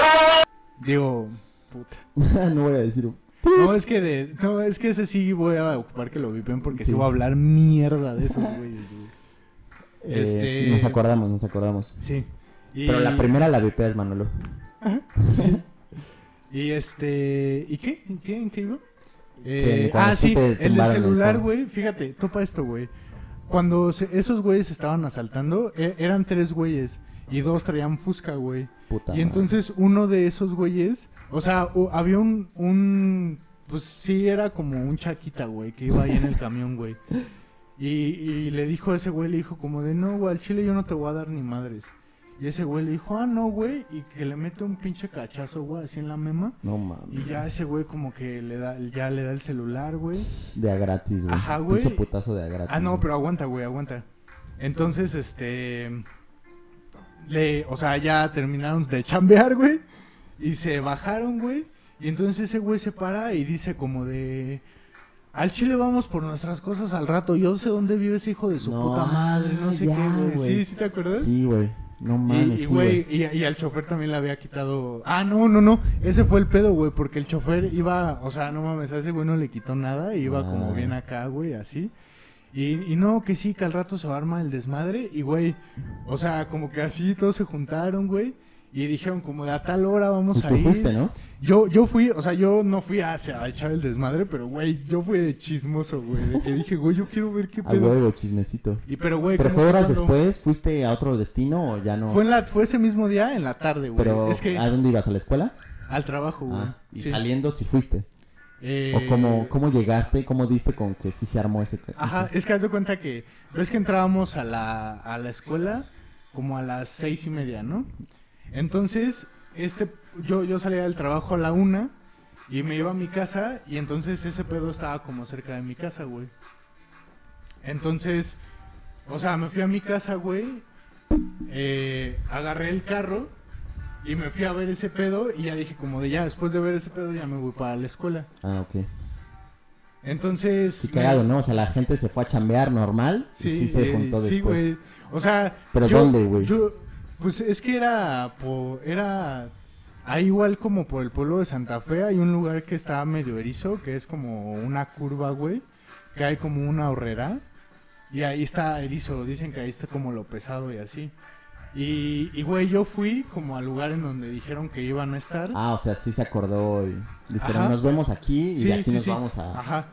Digo, puta. no voy a decir. No, es que de, no, es que ese sí voy a ocupar que lo vipen porque sí, Sí. voy a hablar mierda de esos güeyes, güey. eh, Este- Nos acordamos, nos acordamos. Sí. Y- Pero la primera la vipeas, Manolo. Sí. Y este, ¿y qué? ¿En qué? ¿En qué iba? Eh, ah, sí el del celular, güey. Fíjate, topa esto, güey. Cuando se- esos güeyes estaban asaltando, e- eran tres güeyes y dos traían fusca, güey. Puta. Y madre. entonces uno de esos güeyes, o sea, u- había un, un, pues sí, era como un chaquita, güey, que iba ahí en el camión, güey. Y, y le dijo a ese güey, le dijo como de, no, güey, al chile yo no te voy a dar ni madres. Y ese güey le dijo, ah, no, güey, y que le mete un pinche cachazo, güey, así en la mema. No mames. Y ya ese güey como que le da, ya le da el celular, güey. De a gratis, güey. Ajá, güey. Pinche putazo de a gratis. Ah, no, güey. pero aguanta, güey, aguanta. Entonces, este. Le, o sea, ya terminaron de chambear, güey. Y se bajaron, güey. Y entonces ese güey se para y dice como de. Al Chile vamos por nuestras cosas al rato. Yo sé dónde vive ese hijo de su No, puta madre. No sé ya, qué, güey. güey. Sí, ¿sí te acuerdas? Sí, güey. No mames, y, güey, güey. y, y al chofer también le había quitado. Ah, no, no, no. Ese fue el pedo, güey. Porque el chofer iba. O sea, no mames, a ese güey no le quitó nada. Iba Ah. como bien acá, güey, así. Y, y no, que sí, que al rato se va a armar el desmadre. Y, güey, o sea, como que así todos se juntaron, güey. Y dijeron, como de a tal hora vamos Y a tú ir. fuiste, ¿no? Yo, yo fui, o sea, yo no fui a, a echar el desmadre, pero, güey, yo fui de chismoso, güey. De que dije, güey, yo quiero ver qué pedo. huevo, chismecito. Y, pero, güey, ¿Pero fue horas cuando- después? ¿Fuiste a otro destino o ya no? Fue, en la, fue ese mismo día, en la tarde, güey. Pero, es que ¿a dónde ibas? ¿A la escuela? al trabajo, güey. Ah, y Sí. saliendo si fuiste. Eh, ¿O cómo, cómo llegaste? ¿Cómo diste con que sí se armó ese... Ajá, ese- es que haz de cuenta que ves que entrábamos a la, a la escuela como a las seis y media, ¿no? Entonces, este, yo, yo salía del trabajo a la una y me iba a mi casa y entonces ese pedo estaba como cerca de mi casa, güey. Entonces, o sea, me fui a mi casa, güey, eh, agarré el carro y me fui a ver ese pedo y ya dije como de ya, después de ver ese pedo ya me voy para la escuela. Ah, ok. Entonces... Sí, cagado, ¿no? O sea, la gente se fue a chambear normal y sí se eh, juntó sí, después. güey. O sea, ¿Pero yo- dónde, güey? yo- Pues es que era era ahí igual como por el pueblo de Santa Fe hay un lugar que está medio erizo, que es como una curva, güey, que hay como una horrera y ahí está erizo, dicen que ahí está como lo pesado y así. Y, y güey, yo fui como al lugar en donde dijeron que iban a estar. Ah, o sea, sí se acordó y dijeron, Ajá. nos vemos aquí y Sí, de aquí sí, nos sí. vamos a... Ajá.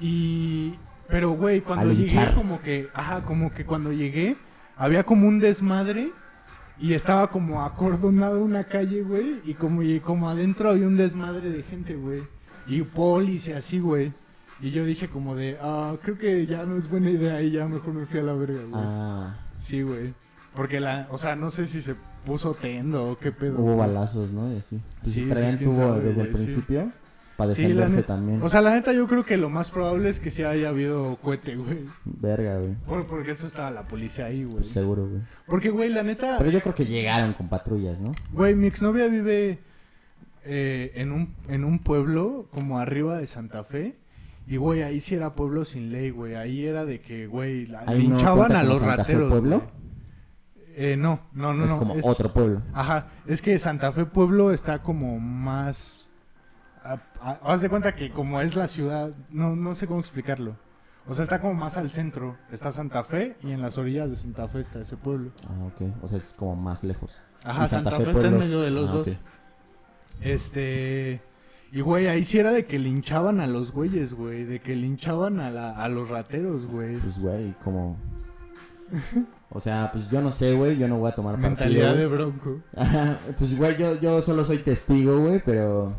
Y. Pero, güey, cuando llegué, como que. Ajá, como que cuando llegué, había como un desmadre. Y estaba como acordonado una calle, güey. Y como, y como adentro había un desmadre de gente, güey. Y polis y así, güey. Y yo dije como de, ah, creo que ya no es buena idea y ya mejor me fui a la verga, güey. Ah, Sí, güey. Porque la, o sea, no sé si se puso tendo o qué pedo. hubo güey. balazos, ¿no? Y así. Pues Sí, traían pues, quién tubo desde el sí. Para defenderse también. O sea, la neta yo creo que lo más probable es que sí haya habido cohete, güey. Verga, güey. Por- porque eso estaba la policía ahí, güey. Pues seguro, güey. Porque, güey, la neta, Pero yo creo que llegaron con patrullas, ¿no? güey, mi exnovia vive eh, en, un, en un pueblo como arriba de Santa Fe. Y, güey, ahí sí era pueblo sin ley, güey. Ahí era de que, güey, no linchaban cuenta a los Santa Fe rateros. pueblo. güey. Eh, no, no, no, es no. como otro pueblo. Ajá, es que Santa Fe Pueblo está como más... a- a- haz de cuenta que como es la ciudad, no, no sé cómo explicarlo. O sea, está como más al centro. Está Santa Fe y en las orillas de Santa Fe está ese pueblo. Ah, ok. O sea, es como más lejos. Ajá, Y Santa, Fe, está en medio de los Ah, dos. Este. Y güey, ahí sí era de que linchaban a los güeyes, güey. De que linchaban a, la, a los rateros, güey. Pues, güey, como... O sea, pues yo no sé, güey. Yo no voy a tomar partido. Mentalidad de bronco. Ajá, pues, güey, yo, yo solo soy testigo, güey, pero...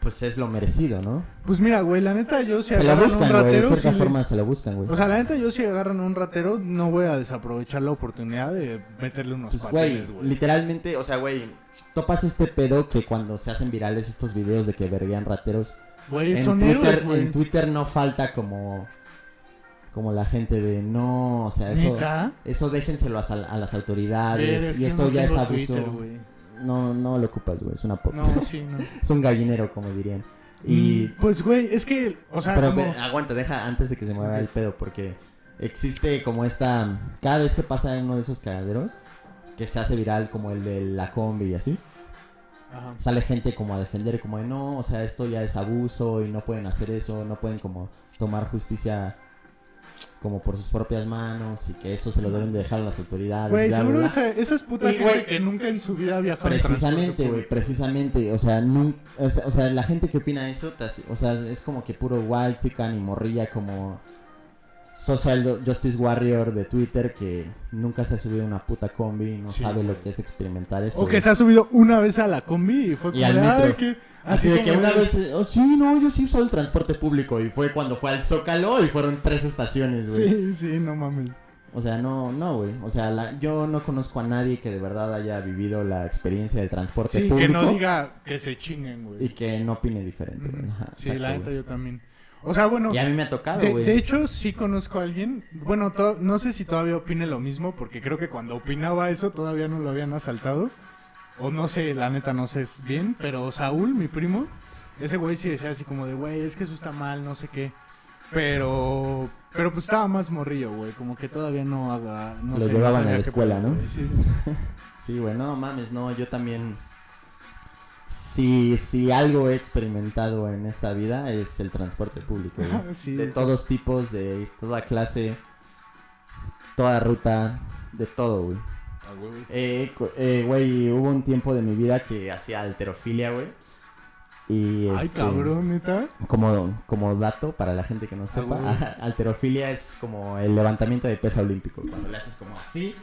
Pues es lo merecido, ¿no? Pues mira, güey, la neta yo si Se agarran buscan, un güey. De ratero. cierta le- forma se lo buscan, güey. O sea, la neta yo si agarran a un ratero, no voy a desaprovechar la oportunidad de meterle unos Pues, güey, patines, güey. literalmente, o sea, güey, topas este pedo que cuando se hacen virales estos videos de que verguean rateros, Güey, en son Twitter, héroes, güey. en Twitter no falta como como la gente de no, o sea, eso ¿Neta? eso déjenselo a, a las Ver, autoridades es y esto no ya es abuso. Twitter. No no lo ocupas, güey, es una po- No, sí, no. es un gallinero como dirían. Y Mm, Pues, güey, es que, o sea, pero como... ve- aguanta, deja antes de que se mueva el pedo porque existe como esta cada vez que pasa en uno de esos cagaderos que se hace viral como el de la combi y así. Ajá. sale gente como a defender como de no, o sea, esto ya es abuso y no pueden hacer eso, no pueden como tomar justicia como por sus propias manos y que eso se lo deben de dejar a las autoridades. Güey, seguro esa, esa es puta Y, gente que nunca en su vida ha viajado en Precisamente, güey, precisamente, o sea, nun- o sea, o sea, la gente que opina eso, o sea, es como que puro white chican y morrilla como social justice warrior de Twitter que nunca se ha subido a una puta combi, no Sí, sabe lo que es experimentar eso. O que se ha subido una vez a la combi y fue Y al metro. "Ay, que... Así de que una vez, oh, sí, no, yo sí uso el transporte público y fue cuando fue al Zócalo y fueron tres estaciones, güey. Sí, sí, no mames. O sea, no, no, güey. O sea, la- yo no conozco a nadie que de verdad haya vivido la experiencia del transporte Sí, que público no diga que se chinguen, güey. y que no opine diferente. Ajá, Sí, exacto, la neta yo también. O sea, bueno, Y a mí me ha tocado, de, güey. de hecho sí conozco a alguien, bueno, to- no sé si todavía opine lo mismo, porque creo que cuando opinaba eso todavía no lo habían asaltado. O no sé, la neta no sé bien, pero Saúl, mi primo, ese güey sí decía así como de, güey, es que eso está mal, no sé qué. Pero, pero pues estaba más morrillo, güey, como que todavía no haga... No Lo sé, llevaban a la escuela, ¿no? güey, sí. Sí, güey, no mames, no, yo también. Si, si algo he experimentado en esta vida es el transporte público, güey. Sí, de está- todos tipos, de toda clase, toda ruta, de todo, güey. a huevo. Eh, eh, güey, hubo un tiempo de mi vida que hacía alterofilia, güey. Y Ay, este, cabrón, neta. Como, como dato para la gente que no sepa, güey. alterofilia es como el levantamiento de peso olímpico. Cuando le haces como así,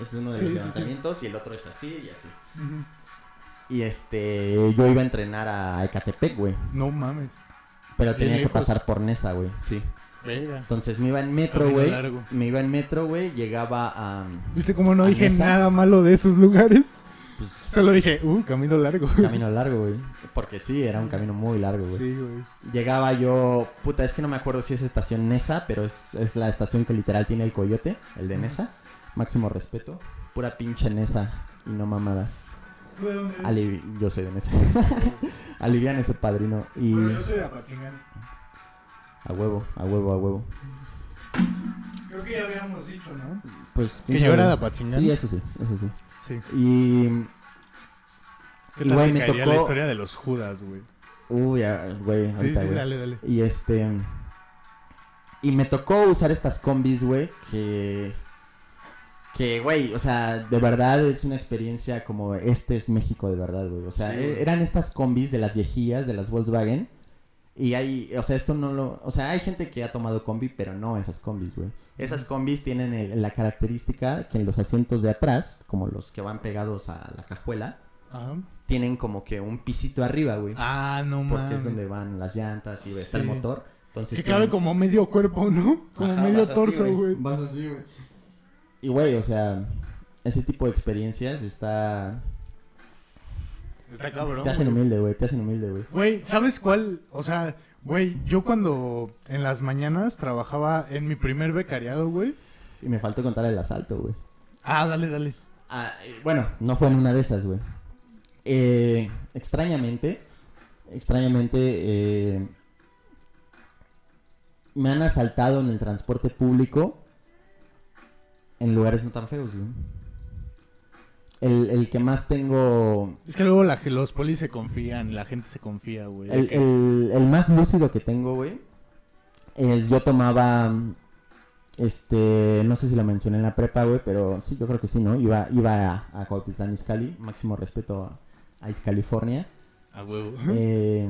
es uno de Sí, los sí, sí. levantamientos y el otro es así y así. Ujú. Y este, yo iba a entrenar a Ecatepec, güey. No mames. Pero tenía que pasar por Nesa, güey. Sí. Verga. Entonces me iba en metro, güey. Me iba en metro, güey. Llegaba a. ¿Viste cómo no ¿A dije Nesa? nada malo de esos lugares? Pues, Solo dije, uh, camino largo. camino largo, güey. Porque sí, era un camino muy largo, güey. Sí, güey. Llegaba yo. Puta, es que no me acuerdo si es estación Nesa, pero es, es la estación que literal tiene el coyote, el de Nesa. Máximo respeto. Pura pinche Nesa y no mamadas. ¿Tú de dónde eres? Alivi- yo soy de Nesa. Alivian ese padrino. Y. Bueno, yo soy de Apatzingán. A huevo, a huevo, a huevo. Creo que ya habíamos dicho, ¿no? Pues. Que yo era de Apatzingán. Sí, eso sí, eso sí. Sí. Y. ¿Qué Y, tal güey, te me tocó- la historia de los Judas, güey? Uy, güey, Sí, sí, güey. dale, dale. Y este. Y me tocó usar estas combis, güey, que. Que, güey, o sea, de verdad es una experiencia como este es México de verdad, güey. O sea, Sí, e- eran estas combis de las viejías, de las Volkswagen. Y hay, o sea, esto no lo. O sea, hay gente que ha tomado combi, pero no esas combis, güey. Esas combis tienen el- la característica que en los asientos de atrás, como los que van pegados a la cajuela, Ajá. tienen como que un pisito arriba, güey. Ah, no porque mames. es donde van las llantas y está el Sí. motor. Entonces Que tienen- cabe como medio cuerpo, ¿no? Como Ajá, medio torso, güey. Vas así, güey. Y, güey, o sea, ese tipo de experiencias está... Está cabrón. Te hacen humilde, güey, te hacen humilde, güey. Güey, ¿sabes cuál? O sea, güey, yo cuando en las mañanas trabajaba en mi primer becariado, güey. Y me faltó contar el asalto, güey. Ah, dale, dale. Ah, bueno, no fue en una de esas, güey. Eh, extrañamente, extrañamente, eh, me han asaltado en el transporte público en lugares no tan feos, güey. El, el que más tengo, Es que luego la, los polis se confían, la gente se confía, güey. el, que- el- el más lúcido que tengo, güey, es, yo tomaba, este, no sé si lo mencioné en la prepa, güey, pero sí, yo creo que sí, ¿no? Iba, iba a, a Cuautitlán Izcalli, máximo respeto a, a Izcalifornia. A huevo. Eh,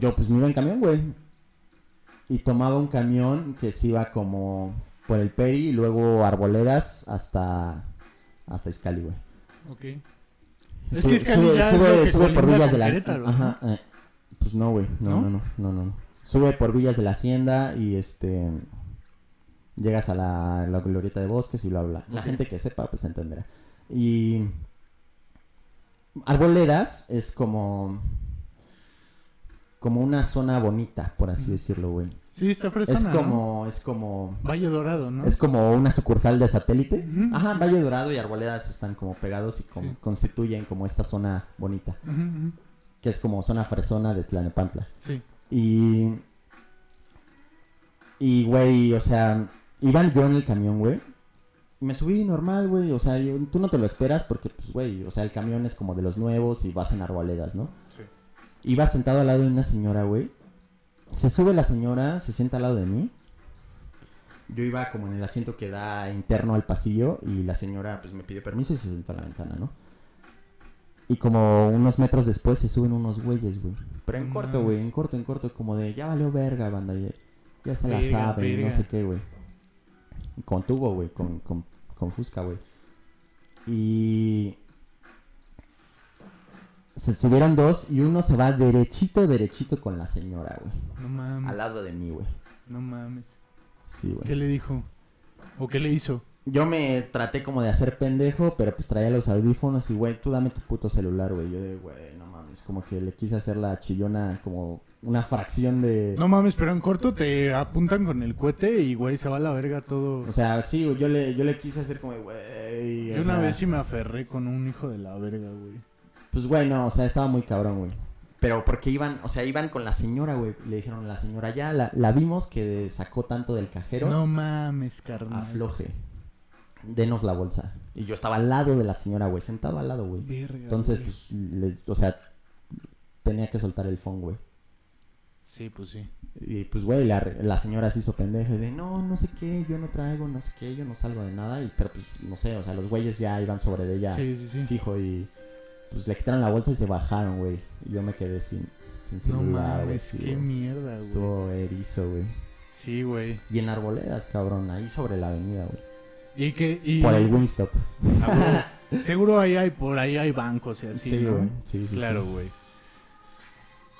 yo pues me iba en camión, güey. Y tomaba un camión que se iba como por el Peri y luego Arboledas hasta, hasta Izcali, güey. Ok. Es Sube- que Izcali sube, ya sube- que sube por Villas de la. Ajá, eh, pues no, güey. No, ¿No? no, no, no. Sube por Villas de la Hacienda y este llegas a la, la glorieta de bosques y bla bla. La gente que sepa pues entenderá. Y Arboledas es como como una zona bonita, por así decirlo, güey. Sí, está fresona, Es ¿no? como es como Valle Dorado, ¿no? es como una sucursal de satélite. Ajá, Valle Dorado y Arboledas están como pegados y como Sí. constituyen como esta zona bonita que es como zona fresona de Tlanepantla. Sí. Y. Y, güey, o sea, iban yo en el camión, güey. Me subí normal, güey. O sea, yo- tú no te lo esperas porque, pues, güey, o sea, el camión es como de los nuevos y vas en arboledas, ¿no? Sí. Iba sentado al lado de una señora, güey. Se sube la señora, se sienta al lado de mí. Yo iba como en el asiento que da interno al pasillo y la señora, pues, me pidió permiso y se sentó a la ventana, ¿no? Y como unos metros después se suben unos güeyes, güey. Pero en No corto, güey, en corto, en corto, como de ya valió verga, banda, ya, ya se la Verga, saben, y no sé qué, güey. Con tubo, güey, con, con, con Fusca, güey. Y se subieron dos y uno se va derechito, derechito con la señora, güey. No mames. Al lado de mí, güey. No mames. Sí, güey. ¿Qué le dijo? ¿O qué le hizo? Yo me traté como de hacer pendejo, pero pues traía los audífonos y, güey, tú dame tu puto celular, güey. Yo de, güey, no mames, como que le quise hacer la chillona como una fracción de... No mames, pero en corto te apuntan con el cohete y, güey, se va a la verga todo. O sea, sí, güey, yo le, yo le quise hacer como, güey... Yo una sea, vez sí me aferré con un hijo de la verga, güey. Pues, güey, no, o sea, estaba muy cabrón, güey. Pero porque iban, o sea, iban con la señora, güey. Le dijeron a la señora, ya la, la vimos que sacó tanto del cajero. No mames, carnal. Afloje. Denos la bolsa. Y yo estaba al lado de la señora, güey, sentado al lado, güey. Verga, Entonces, güey. pues, les- o sea, tenía que soltar el phone, güey. Sí, pues sí. Y pues, güey, la, la señora se hizo pendeja de, no, no sé qué, yo no traigo, no sé qué, yo no salgo de nada. Y, pero pues, no sé, o sea, los güeyes ya iban sobre de ella Sí, sí, sí. fijo y pues le quitaron la bolsa y se bajaron, güey. Y yo me quedé sin, sin No celular, güey. mames, sí, qué mierda, güey. Estuvo erizo, güey. Sí, güey. Y en Arboledas, cabrón, ahí sobre la avenida, güey. Y que... Y... Por el Wingstop. Ah. Seguro ahí hay, por ahí hay bancos y así, Sí, ¿no? güey. Sí, sí, claro, sí. güey.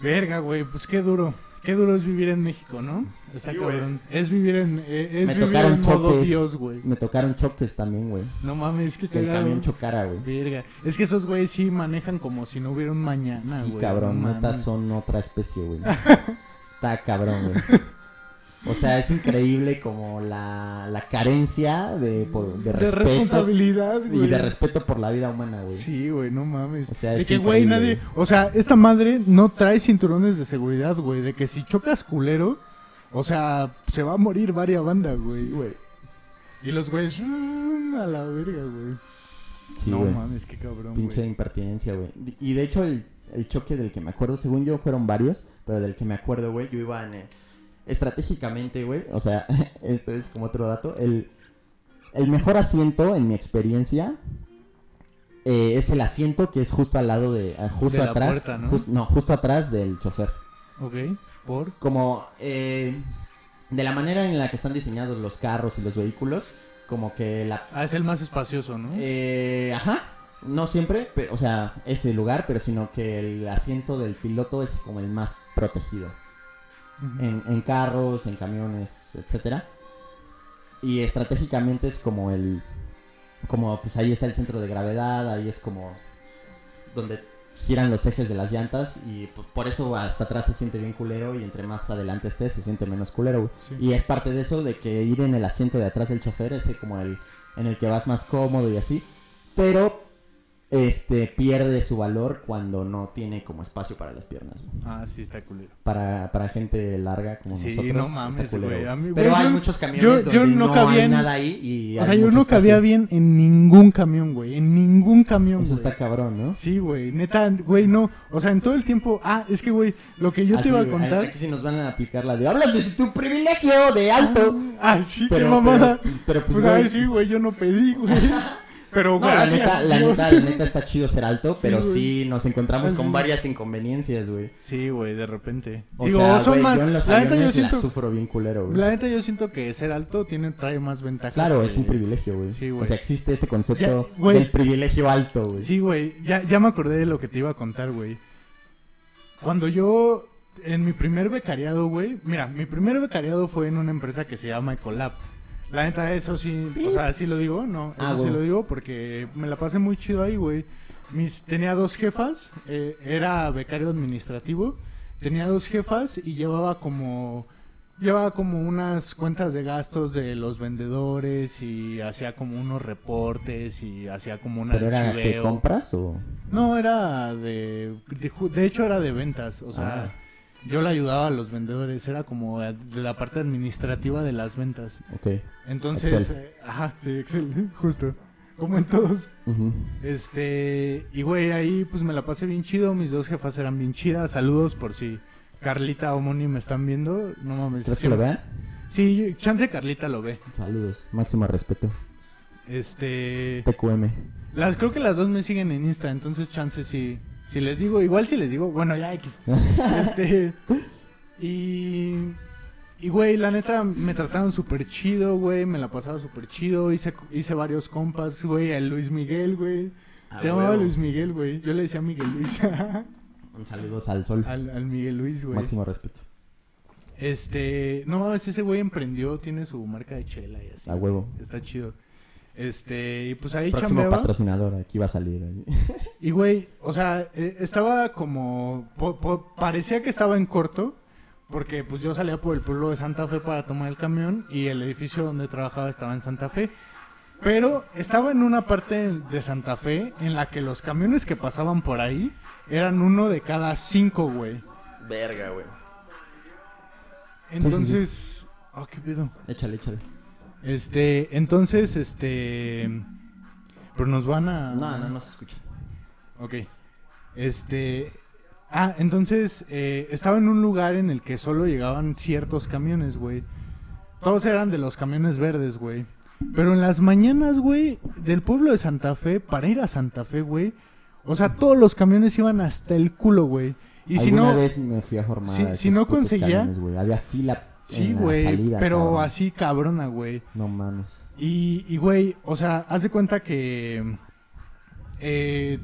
Verga, güey, pues qué duro. Qué duro es vivir en México, ¿no? Está Sí, güey. cabrón. Es vivir en eh, es Me vivir tocaron en modo choques. Dios, güey. Me tocaron choques también, güey. No mames, qué Que el cagado. camión chocara, güey. Verga. Es que esos güeyes sí manejan como si no hubiera un mañana, Sí, güey. cabrón, no neta son otra especie, güey. Está cabrón, güey. O sea, es increíble como la, la carencia de, por- de De respeto responsabilidad, güey. y de respeto por la vida humana, güey. Sí, güey, no mames. O sea, de es que, güey, nadie. O sea, esta madre no trae cinturones de seguridad, güey. De que si chocas culero, o sea, se va a morir varias bandas, güey. Sí, güey. Y los güeyes. "Mm, A la verga, güey. Sí, no güey. mames, qué cabrón, Pinche güey. impertinencia, güey. Y de hecho, el, el choque del que me acuerdo, según yo, fueron varios, pero del que me acuerdo, güey, yo iba en el... Estratégicamente, güey, o sea, esto es como otro dato, el, el mejor asiento, en mi experiencia, eh, es el asiento que es justo al lado de... eh, justo De la atrás. puerta, ¿no? jus- no, justo atrás del chofer. Ok, por. Como... eh, de la manera en la que están diseñados los carros y los vehículos, como que la Ah, es el más espacioso, ¿no? eh, ajá. No siempre, o sea, ese lugar, pero sino que el asiento del piloto es como el más protegido. En, en carros, en camiones, etcétera. Y estratégicamente es como el. Como pues ahí está el centro de gravedad, ahí es como donde giran los ejes de las llantas y pues, por eso hasta atrás se siente bien culero y entre más adelante estés se siente menos culero. Sí. Y es parte de eso, de que ir en el asiento de atrás del chofer es como el en el que vas más cómodo y así. Pero este pierde su valor cuando no tiene como espacio para las piernas. güey. Ah, sí, está culero. Para, para gente larga como Sí, nosotros. no mames, güey. A mí- Pero güey, hay yo- muchos camiones yo- donde yo no, no cabía hay en- nada ahí y O sea, yo no cabía bien en ningún camión, güey. En ningún camión, Eso güey. está cabrón, ¿no? Sí, güey. Neta, güey, no. O sea, en todo el tiempo. Ah, es que, güey, lo que yo Así, te iba a contar. Aquí sí nos van a aplicar la de hablas de tu privilegio de alto. Ah, sí, qué Pero, mamada. pero, pero, pues, Pues, güey, ay, sí, güey, yo no pedí, güey. Pero No, la neta, la neta, la neta está chido ser alto, Sí, pero sí nos encontramos con varias inconveniencias, güey. Sí, güey, de repente. O Digo, sea, son más. yo en los La neta, yo siento. sufro bien culero, güey. La neta, yo siento que ser alto tiene, trae más ventajas. Claro, que- es un privilegio, güey. Sí, güey. o sea, existe este concepto Ya, del privilegio alto, güey. Sí, güey. Ya, ya me acordé de lo que te iba a contar, güey. Cuando yo. En mi primer becariado, güey. Mira, mi primer becariado fue en una empresa que se llama Ecolab. La neta, eso sí. O sea, sí lo digo, no. Eso Ah, sí lo digo porque me la pasé muy chido ahí, güey. Mis, tenía dos jefas. eh, era becario administrativo. Tenía dos jefas y llevaba como. Llevaba como unas cuentas de gastos de los vendedores y hacía como unos reportes y hacía como un ¿Pero era archiveo. compras o...? No, era de, de, de hecho era de ventas, o sea, Ah. Yo le ayudaba a los vendedores, era como de la parte administrativa de las ventas. Ok. Entonces, eh, ajá, sí, Excel, justo, como en todos. Este, y güey, ahí pues me la pasé bien chido, mis dos jefas eran bien chidas, saludos por si Carlita o Moni me están viendo, no mames. ¿Crees sí, que lo vean? Sí, chance Carlita lo ve. Saludos. Máximo respeto. Este, TQM. Las, creo que las dos me siguen en Insta, entonces chance si, si les digo, igual si les digo, bueno, ya X. este, y, y güey, la neta me trataron súper chido, güey, me la pasaba súper chido, hice, hice varios compas, güey, el Luis Miguel, güey. Ah, Se llamaba. Luis Miguel, güey. Yo le decía Miguel Luis Un saludos al sol. al, al Miguel Luis, güey. Máximo respeto. Este, no mames, ese güey emprendió, tiene su marca de chela y así. A huevo. Está chido. Este, y pues ahí Próximo chambeaba. patrocinador, aquí va a salir. ahí. Y güey, o sea, eh, estaba como. po- po- parecía que estaba en corto. Porque pues yo salía por el pueblo de Santa Fe para tomar el camión. Y el edificio donde trabajaba estaba en Santa Fe. Pero estaba en una parte de Santa Fe en la que los camiones que pasaban por ahí eran uno de cada cinco, güey. Verga, güey. Entonces. Oh, qué pedo. Échale, échale. Este, entonces, este. Pero nos van a. No, no, no se escucha. Ok. Este. Ah, entonces eh, estaba en un lugar en el que solo llegaban ciertos camiones, güey. Todos eran de los camiones verdes, güey. Pero en las mañanas, güey, del pueblo de Santa Fe, para ir a Santa Fe, güey. O sea, todos los camiones iban hasta el culo, güey. Y si no. vez me fui a formar si- a si esos no conseguía- camiones. Había fila Sí, güey. Pero cabrón. así cabrona, güey. No mames. Y, y, güey, o sea, haz de cuenta que. eh,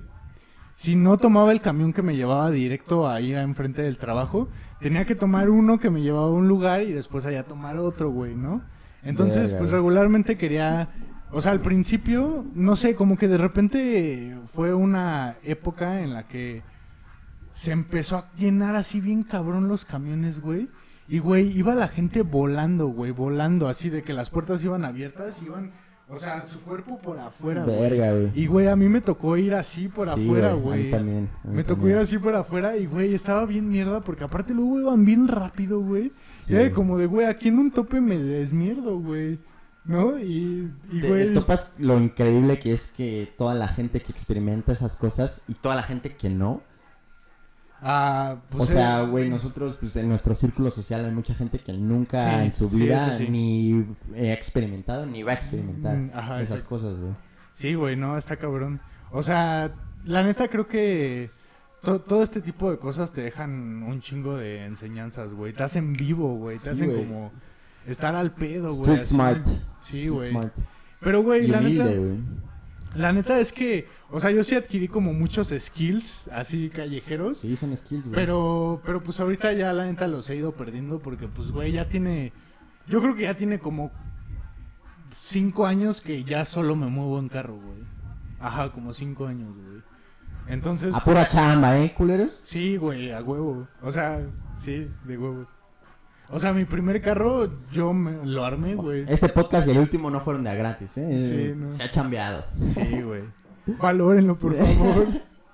si no tomaba el camión que me llevaba directo ahí enfrente del trabajo, tenía que tomar uno que me llevaba a un lugar y después allá tomar otro, güey, ¿no? Entonces, pues regularmente quería. O sea, al principio, no sé, como que de repente fue una época en la que se empezó a llenar así bien cabrón los camiones, güey. Y, güey, iba la gente volando, güey, volando, así de que las puertas iban abiertas, iban, o sea, su cuerpo por afuera, güey. Verga, güey. Y, güey, a mí me tocó ir así por Sí, afuera, A mí güey. también. a mí Me tocó también. ir así por afuera y, güey, estaba bien mierda porque aparte luego iban bien rápido, güey. Sí, y era güey. como de, güey, aquí en un tope me desmierdo, güey. ¿No? Y, y Te- güey... topas lo increíble que es que toda la gente que experimenta esas cosas y toda la gente que no. Ah, pues, o sea, güey, nosotros, pues en nuestro círculo social hay mucha gente que nunca Sí, en su vida sí. ni ha experimentado ni va a experimentar Mm, ajá, esas exacto. cosas, güey. Sí, güey, no, está cabrón. O sea, la neta creo que to- todo este tipo de cosas te dejan un chingo de enseñanzas, güey. Te hacen vivo, güey. Te hacen como estar al pedo, güey. Street así. smart. Sí, güey. Pero, güey, la neta, la neta es que, o sea, yo sí adquirí como muchos skills así callejeros. Sí, son skills, güey. Pero, pero pues ahorita ya la neta los he ido perdiendo porque pues güey ya tiene, yo creo que ya tiene como cinco años que ya solo me muevo en carro, güey. Ajá, como cinco años, güey. Entonces, A pura chamba, ¿eh, culeros? sí, güey, a huevo. O sea, sí, de huevos. O sea, mi primer carro yo me lo armé, güey. Este podcast y el último no fueron de a gratis, ¿eh? Sí, no. Se ha chambeado. Sí, güey. Valórenlo, por favor.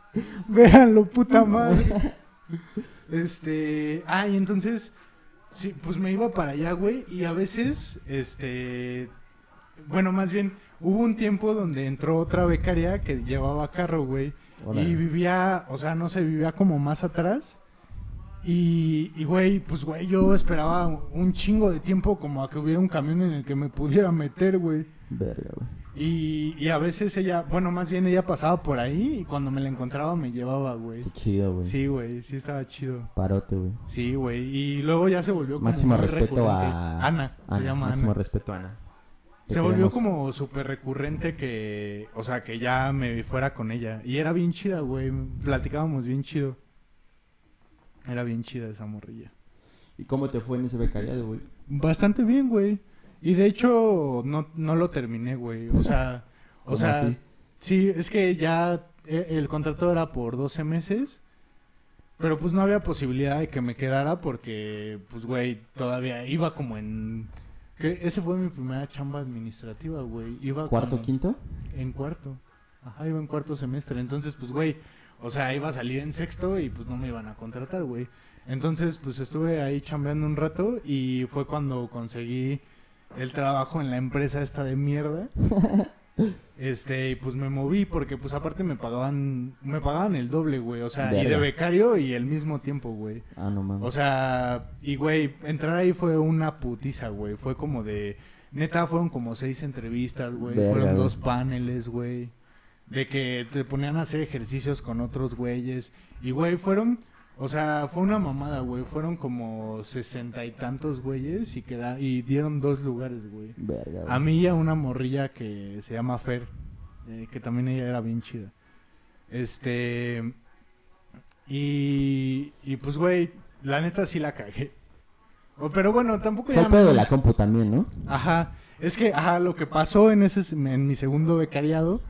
Véanlo, puta madre. Este. Ah, y entonces. Sí, pues me iba para allá, güey. Y a veces, este. Bueno, más bien, hubo un tiempo donde entró otra becaria que llevaba carro, güey. Y vivía, o sea, no sé, vivía como más atrás. Y, y, güey, pues, güey, yo esperaba un chingo de tiempo como a que hubiera un camión en el que me pudiera meter, güey. Verga, güey. Y, y a veces ella, bueno, más bien ella pasaba por ahí y cuando me la encontraba me llevaba, güey. Qué chido, güey. Sí, güey, sí estaba chido. Parote, güey. Sí, güey. Y luego ya se volvió como Máximo muy respeto recurrente. a... Ana, se llama Máximo Ana. respeto a Ana. Se volvió como súper recurrente que, o sea, que ya me fuera con ella. Y era bien chida, güey. Platicábamos bien chido. Era bien chida esa morrilla. ¿Y cómo te fue en ese becariado, güey? Bastante bien, güey. Y de hecho, no, no lo terminé, güey. O sea, o ¿Cómo sea, así? sí, es que ya eh, el contrato era por 12 meses. Pero pues no había posibilidad de que me quedara porque, pues, güey, todavía iba como en... Que ese fue mi primera chamba administrativa, güey. Iba ¿Cuarto, como- quinto? En cuarto. Ajá, iba en cuarto semestre. Entonces, pues, güey, o sea, iba a salir en sexto y pues no me iban a contratar, güey. Entonces, pues estuve ahí chambeando un rato y fue cuando conseguí el trabajo en la empresa esta de mierda. Este, y pues me moví porque pues aparte me pagaban, me pagaban el doble, güey. O sea, y de Verga. becario y el mismo tiempo, güey. Ah, no mames. O sea, y güey, entrar ahí fue una putiza, güey. Fue como de. Neta, fueron como seis entrevistas, güey. Verga, Fueron güey. dos paneles, güey. De que te ponían a hacer ejercicios con otros güeyes. Y, güey, fueron. O sea, fue una mamada, güey. Fueron como sesenta y tantos güeyes y, queda, y dieron dos lugares, güey. Verga, güey. A mí y a una morrilla que se llama Fer, eh, que también ella era bien chida. Este. Y. Y pues, güey, la neta sí la cagué. O- pero bueno, tampoco Fue ya. el pedo me- de la compu también, ¿no? Ajá. Es que, ajá, lo que pasó en ese en mi segundo becariado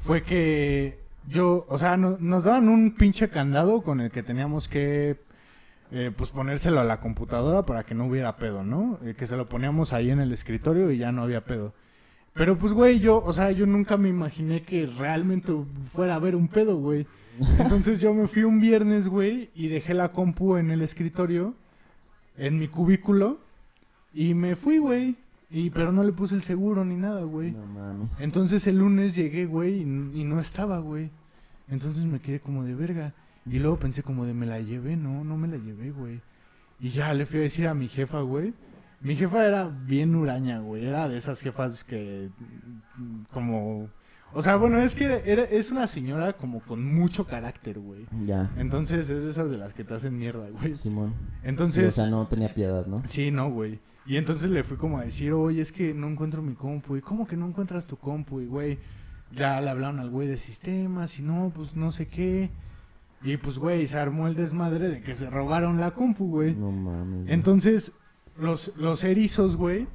fue que yo, o sea, no- nos daban un pinche candado con el que teníamos que eh, pues ponérselo a la computadora para que no hubiera pedo, ¿no? Eh, que se lo poníamos ahí en el escritorio y ya no había pedo. Pero pues, güey, yo, o sea, yo nunca me imaginé que realmente fuera a haber un pedo, güey. Entonces yo me fui un viernes, güey, y dejé la compu en el escritorio, en mi cubículo, y me fui, güey. Y, pero no le puse el seguro ni nada, güey. No mames. Entonces el lunes llegué, güey, y, y no estaba, güey. Entonces me quedé como de verga. Y luego pensé como de me la llevé, no, no me la llevé, güey. Y ya le fui a decir a mi jefa, güey. Mi jefa era bien huraña, güey. Era de esas jefas que mm, como... O sea, bueno, es que era, es una señora como con mucho carácter, güey. Ya. Entonces es de esas de las que te hacen mierda, güey. Simón. Sí, o Entonces... sea, no tenía piedad, ¿no? Sí, no, güey. Y entonces le fui como a decir, oye, es que no encuentro mi compu. ¿Y cómo que no encuentras tu compu? Y, güey, ya le hablaron al güey de sistemas y no, pues no sé qué. Y pues, güey, se armó el desmadre de que se robaron la compu, güey. No mames. güey. Entonces, los, los erizos, güey,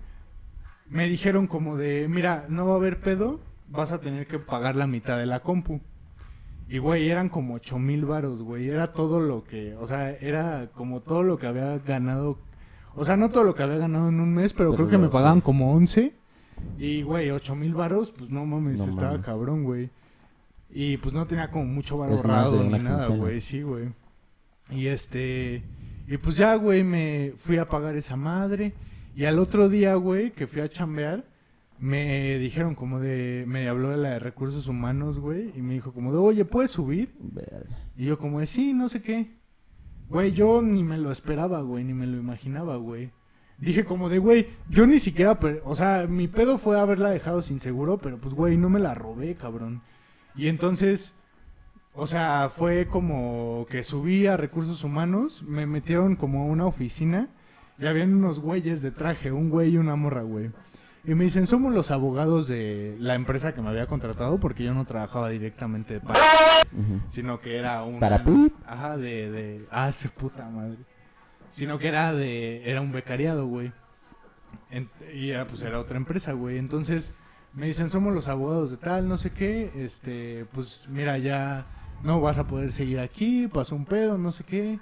me dijeron como de, mira, no va a haber pedo, vas a tener que pagar la mitad de la compu. Y, güey, eran como ocho mil varos, güey. Era todo lo que, o sea, era como todo lo que había ganado. O sea, no todo lo que había ganado en un mes, pero, Pero creo que me pagaban como 11. Y, güey, ocho mil varos, pues no mames, No estaba mames. cabrón, güey. Y pues no tenía como mucho varo ahorrado ni nada, güey. Sí, güey. Y este. Y pues ya, güey, me fui a pagar esa madre. Y al otro día, güey, que fui a chambear, me dijeron como de. Me habló de la de recursos humanos, güey. Y me dijo como de, oye, ¿puedes subir? Y yo como de, sí, no sé qué. Güey, yo ni me lo esperaba, güey, ni me lo imaginaba, güey. Dije como de, güey, yo ni siquiera, o sea, mi pedo fue haberla dejado sin seguro, pero pues, güey, no me la robé, cabrón. Y entonces, o sea, fue como que subí a recursos humanos, me metieron como a una oficina y habían unos güeyes de traje, un güey y una morra, güey. Y me dicen, somos los abogados de la empresa que me había contratado porque yo no trabajaba directamente para sino que era un Para pip. ajá de de ah su puta madre. Sino que era de era un becariado güey. En- y ya, pues era otra empresa güey. Entonces me dicen somos los abogados de tal no sé qué este pues mira ya no vas a poder seguir aquí pasó un pedo no sé qué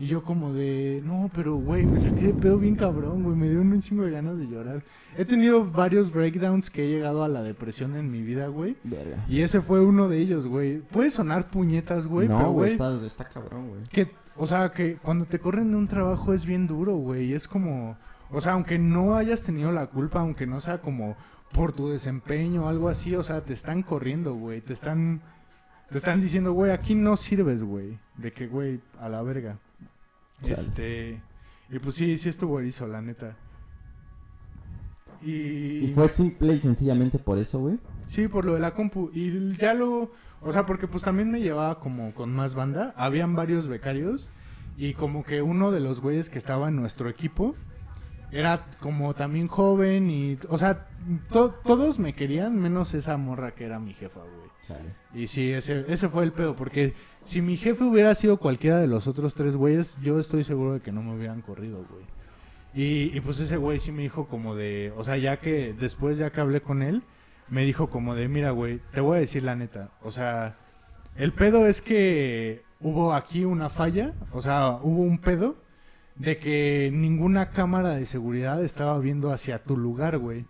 Y yo como de, no, pero güey, me saqué de pedo bien cabrón, güey, me dieron un chingo de ganas de llorar. He tenido varios breakdowns que he llegado a la depresión en mi vida, güey. Verga. Y ese fue uno de ellos, güey. Puede sonar puñetas, güey, no, pero güey, güey, está, está cabrón, güey. que, o sea, que cuando te corren de un trabajo es bien duro, güey. Es como, o sea, aunque no hayas tenido la culpa, aunque no sea como por tu desempeño o algo así, o sea, te están corriendo, güey. Te están, te están diciendo, güey, aquí no sirves, güey. De que, güey, a la verga. Chale. Este, y pues sí, sí estuvo erizo, la neta. Y, Y fue simple y sencillamente por eso, güey. Sí, por lo de la compu. Y ya lo... O sea, porque pues también me llevaba como con más banda. Habían varios becarios. Y como que uno de los güeyes que estaba en nuestro equipo era como también joven y... O sea, to- todos me querían menos esa morra que era mi jefa, güey. Y sí, ese, ese fue el pedo. Porque si mi jefe hubiera sido cualquiera de los otros tres güeyes, yo estoy seguro de que no me hubieran corrido, güey. Y, y pues ese güey sí me dijo como de, o sea, ya que después ya que hablé con él, me dijo como de, mira, güey, te voy a decir la neta. O sea, el pedo es que hubo aquí una falla, o sea, hubo un pedo de que ninguna cámara de seguridad estaba viendo hacia tu lugar, güey.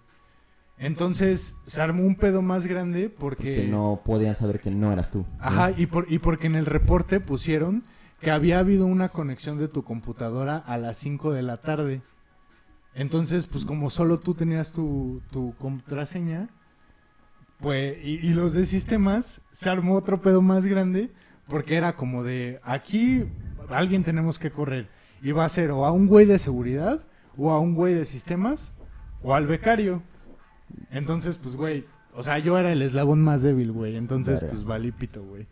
Entonces se armó un pedo más grande porque... Que no podían saber que no eras tú. Ajá, y, por, y porque en el reporte pusieron que había habido una conexión de tu computadora a las 5 de la tarde. Entonces, pues como solo tú tenías tu, tu contraseña, pues, y, y los de sistemas, se armó otro pedo más grande, porque era como de, aquí alguien tenemos que correr. Y va a ser o a un güey de seguridad, o a un güey de sistemas, o al becario. Entonces, pues, güey, o sea, yo era el eslabón más débil, güey. Entonces, pues, valí pito, güey.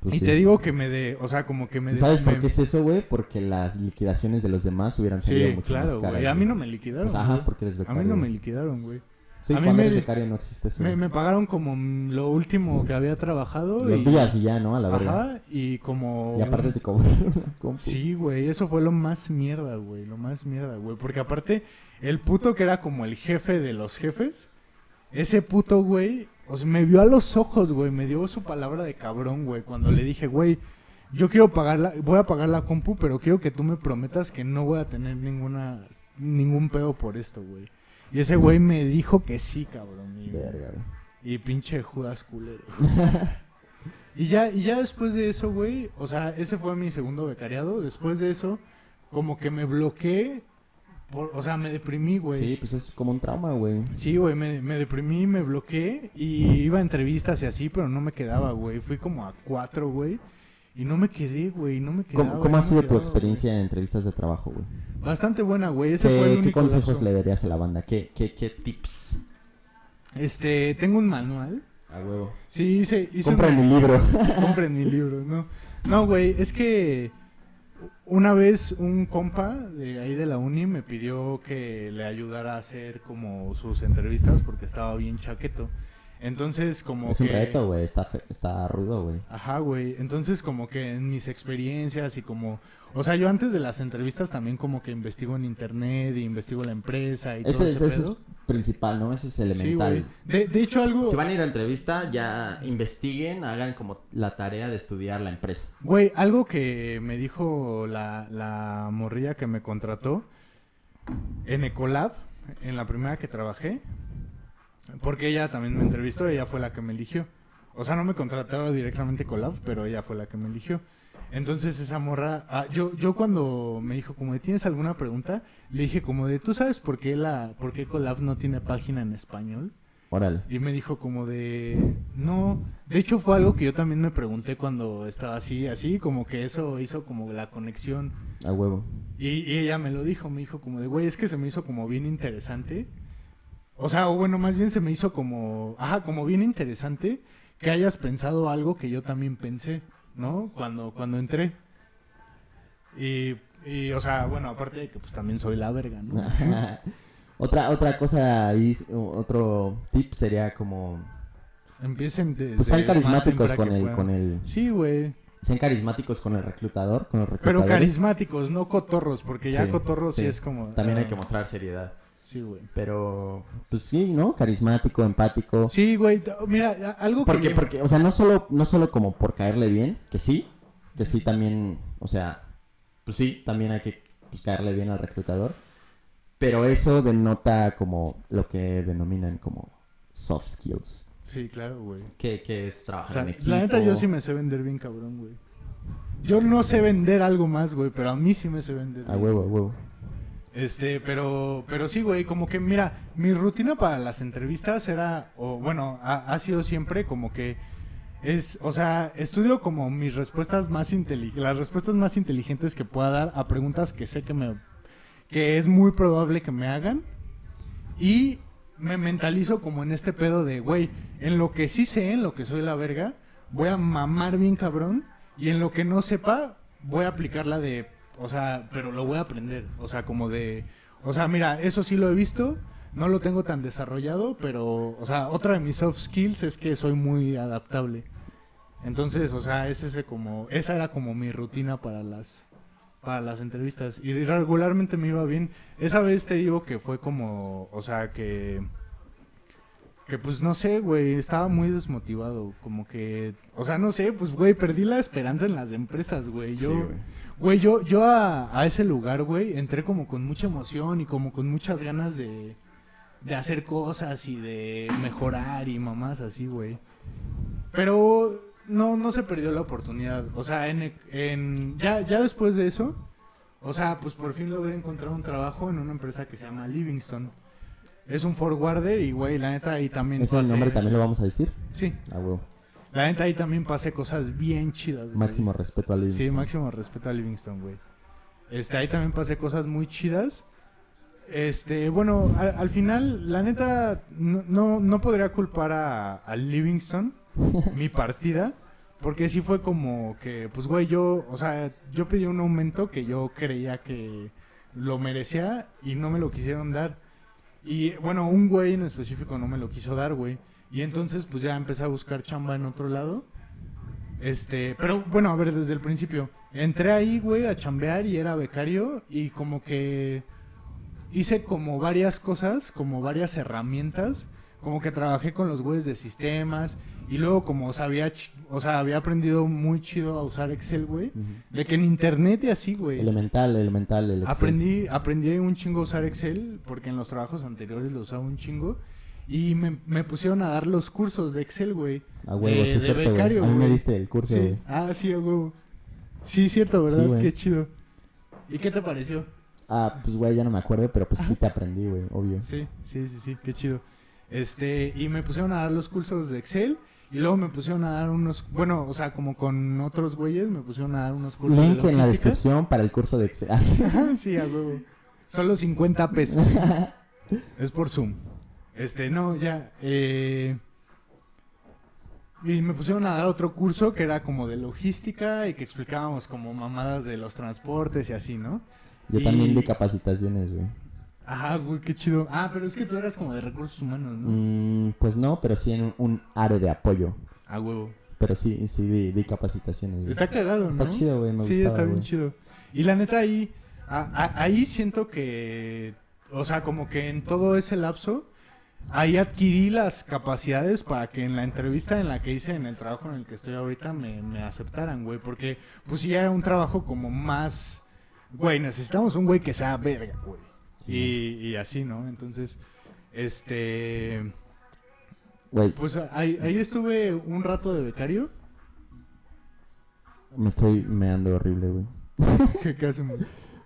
Pues y sí. te digo que me de, o sea, como que me de- ¿Sabes por qué es eso, güey? Porque las liquidaciones de los demás hubieran salido Sí, mucho más claro, caras. güey. A mí no me liquidaron. Pues, ajá, porque eres a becario. mí no me liquidaron, güey. Sí, a mí me- becario no existe eso. Me, pagaron como lo último que había trabajado. Los y, días y ya, ¿no? A la verga. Ajá, y como... Y aparte te cobraron. Sí, güey, eso fue lo más mierda, güey, lo más mierda, güey. Porque aparte, el puto que era como el jefe de los jefes, ese puto, güey, o sea, me vio a los ojos, güey, me dio su palabra de cabrón, güey, cuando le dije, güey, yo quiero pagar la, voy a pagar la compu, pero quiero que tú me prometas que no voy a tener ninguna, ningún pedo por esto, güey. Y ese güey me dijo que sí, cabrón. Y, Verga, güey. y pinche Judas culero. y ya, y ya después de eso, güey, o sea, ese fue mi segundo becariado. Después de eso, como que me bloqueé, por- o sea, me deprimí, güey. Sí, pues es como un trauma, güey. Sí, güey, me, me deprimí, me bloqueé y iba a entrevistas y así, pero no me quedaba, güey. Fui como a cuatro, güey. Y no me quedé, güey, no me quedaba. ¿Cómo, ha sido tu experiencia en entrevistas de trabajo, güey? Bastante buena, güey. Ese fue el ¿Qué, único qué consejos le darías a la banda? ¿Qué, qué, qué tips? Este, tengo un manual. A huevo. Sí, hice, hice Compren mi libro. Compren mi libro, no. No, güey, es que una vez un compa de ahí de la uni me pidió que le ayudara a hacer como sus entrevistas porque estaba bien chaqueto. Entonces, como es que... un reto, güey. Está, fe- está rudo, güey. Ajá, güey. Entonces, como que en mis experiencias y como... O sea, yo antes de las entrevistas también como que investigo en internet y investigo la empresa y todo Ese, ese ese es principal, ¿no? Ese es Sí, elemental. güey. De, de hecho, algo... si van a ir a entrevista, ya investiguen, hagan como la tarea de estudiar la empresa. Güey, algo que me dijo la, la morrilla que me contrató en Ecolab, en la primera que trabajé, porque ella también me entrevistó, ella fue la que me eligió. O sea, no me contrataron directamente Ecolab, pero ella fue la que me eligió. Entonces esa morra, ah, yo, yo cuando me dijo como de tienes alguna pregunta, le dije como de ¿tú sabes por qué la, por qué Ecolab no tiene página en español? Órale. Y me dijo como de, no, de hecho fue algo que yo también me pregunté cuando estaba así, así, como que eso hizo como la conexión. A huevo. Y, y ella me lo dijo, me dijo como de, güey, es que se me hizo como bien interesante. O sea, o bueno, más bien se me hizo como, ajá, como bien interesante que hayas pensado algo que yo también pensé, ¿no? Cuando, cuando entré. Y, y, o sea, bueno, aparte de que pues también soy la verga, ¿no? otra, otra cosa otro tip sería como... Empiecen Pues sean carismáticos con el, con el... Sí, güey. Sean carismáticos con el reclutador, con los Pero reclutadores. carismáticos, no cotorros, porque ya Sí, cotorros sí, sí. es como... También hay ah, que mostrar seriedad. Sí, güey. Pero, pues sí, ¿no? Carismático, empático. Sí, güey. Mira, algo Porque, que... porque, o sea, no solo, no solo como por caerle bien, que sí, que sí también, o sea, pues sí, también hay que pues, caerle bien al reclutador. Pero eso denota como lo que denominan como soft skills. Sí, claro, güey. Que, que es O trabajar sea, en equipo. la neta yo sí me sé vender bien cabrón, güey. Yo no sé vender algo más, güey, pero a mí sí me sé vender. A huevo, a huevo. Este, pero, pero sí, güey, como que, mira, mi rutina para las entrevistas era, o bueno, ha, sido siempre como que es, o sea, estudio como mis respuestas más inteligentes, las respuestas más inteligentes que pueda dar a preguntas que sé que me, que es muy probable que me hagan y me mentalizo como en este pedo de, güey, en lo que sí sé, en lo que soy la verga, voy a mamar bien cabrón y en lo que no sepa, voy a aplicar la de, o sea, pero lo voy a aprender, o sea, como de, o sea, mira, eso sí lo he visto, no lo tengo tan desarrollado, pero, o sea, otra de mis soft skills es que soy muy adaptable. Entonces, o sea, es ese como, esa era como mi rutina para las, para las entrevistas y regularmente me iba bien. Esa vez te digo que fue como, o sea, que que pues no sé, güey, estaba muy desmotivado, como que, o sea, no sé, pues güey, perdí la esperanza en las empresas, güey. Yo Sí, güey. Güey, yo, yo a, a ese lugar, güey, entré como con mucha emoción y como con muchas ganas de, de hacer cosas y de mejorar y mamás así, güey. Pero no, no se perdió la oportunidad. O sea, en, en, ya, ya después de eso, o sea, pues por fin logré encontrar un trabajo en una empresa que se llama Livingston. Es un forwarder y, güey, la neta ahí también ¿Ese pasé- nombre también lo vamos a decir? Sí, A huevo. La neta ahí también pasé cosas bien chidas, güey. Máximo respeto Sí, Livingston. máximo respeto a Livingston, güey. Este, ahí también pasé cosas muy chidas. Este, bueno, al, al final, la neta, no, no, no podría culpar a, a Livingston, mi partida, porque sí fue como que, pues, güey, yo, o sea, yo pedí un aumento que yo creía que lo merecía y no me lo quisieron dar. Y, bueno, un güey en específico no me lo quiso dar, güey. Y entonces, pues, ya empecé a buscar chamba en otro lado. Este, pero bueno, a ver, desde el principio. Entré ahí, güey, a chambear y era becario y como que hice como varias cosas, como varias herramientas, como que trabajé con los güeyes de sistemas y luego como sabía, o sea, había aprendido muy chido a usar Excel, güey, de que en internet y así, güey. Elemental, elemental. El Excel. Aprendí, aprendí un chingo a usar Excel porque en los trabajos anteriores lo usaba un chingo y me, me pusieron a dar los cursos de Excel, güey. A huevo, de- sí es cierto, güey. becario, A mí me diste el curso, Sí. güey. Ah, sí, a huevo. Sí, cierto, ¿verdad? Sí. Qué chido. ¿Y qué te pareció? Ah, pues güey, ya no me acuerdo, pero pues sí te aprendí, güey, obvio. Sí, sí, sí, sí, qué chido. Este, y me pusieron a dar los cursos de Excel y luego me pusieron a dar unos, bueno, o sea, como con otros güeyes, me pusieron a dar unos cursos Link de en la descripción para el curso de Excel. sí, a huevo. Solo 50 pesos. es por Zoom. Este, no, ya. Eh... Y me pusieron a dar otro curso que era como de logística y que explicábamos como mamadas de los transportes y así, ¿no? Yo Y- también di capacitaciones, güey. Ajá, güey, qué chido. Ah, pero es que tú eras como de recursos humanos, ¿no? Mm, pues no, pero sí en un, área de apoyo. A huevo. Pero sí, sí di, di capacitaciones, güey. Está cagado, ¿no? Está chido, güey, me Sí, gustaba, está bien güey. chido. Y la neta ahí, a- a- ahí siento que, o sea, como que en todo ese lapso, ahí adquirí las capacidades para que en la entrevista en la que hice en el trabajo en el que estoy ahorita me, me aceptaran, güey. Porque, pues sí, era un trabajo como más, güey, necesitamos un güey que sea verga, güey. Y, y así, ¿no? Entonces, este... Güey, Pues ahí, ahí estuve un rato de becario. me estoy meando horrible, güey. ¿Qué, qué hacemos?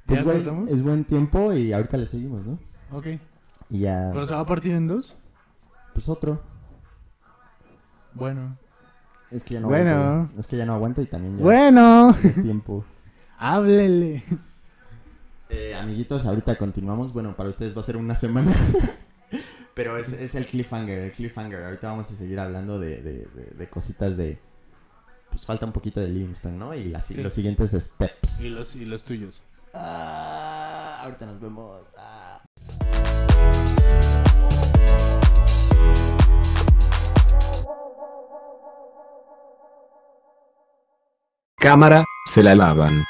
Pues ¿Ya güey, es buen tiempo y ahorita le seguimos, ¿no? Ok. Y ya, ¿Pero se va a partir en dos? pues otro. Bueno. Es que ya no Bueno. aguanto. Es que ya no aguanto y también ya Bueno. es tiempo. Háblele. Eh, amiguitos, ahorita continuamos. Bueno, para ustedes va a ser una semana. Pero es, es el cliffhanger, el cliffhanger. Ahorita vamos a seguir hablando de, de- de- de cositas de... Pues falta un poquito de Livingston, ¿no? Y las- Sí. los siguientes steps. Y los, y los tuyos. Ah, ahorita nos vemos. Ah. Cámara, se la lavan.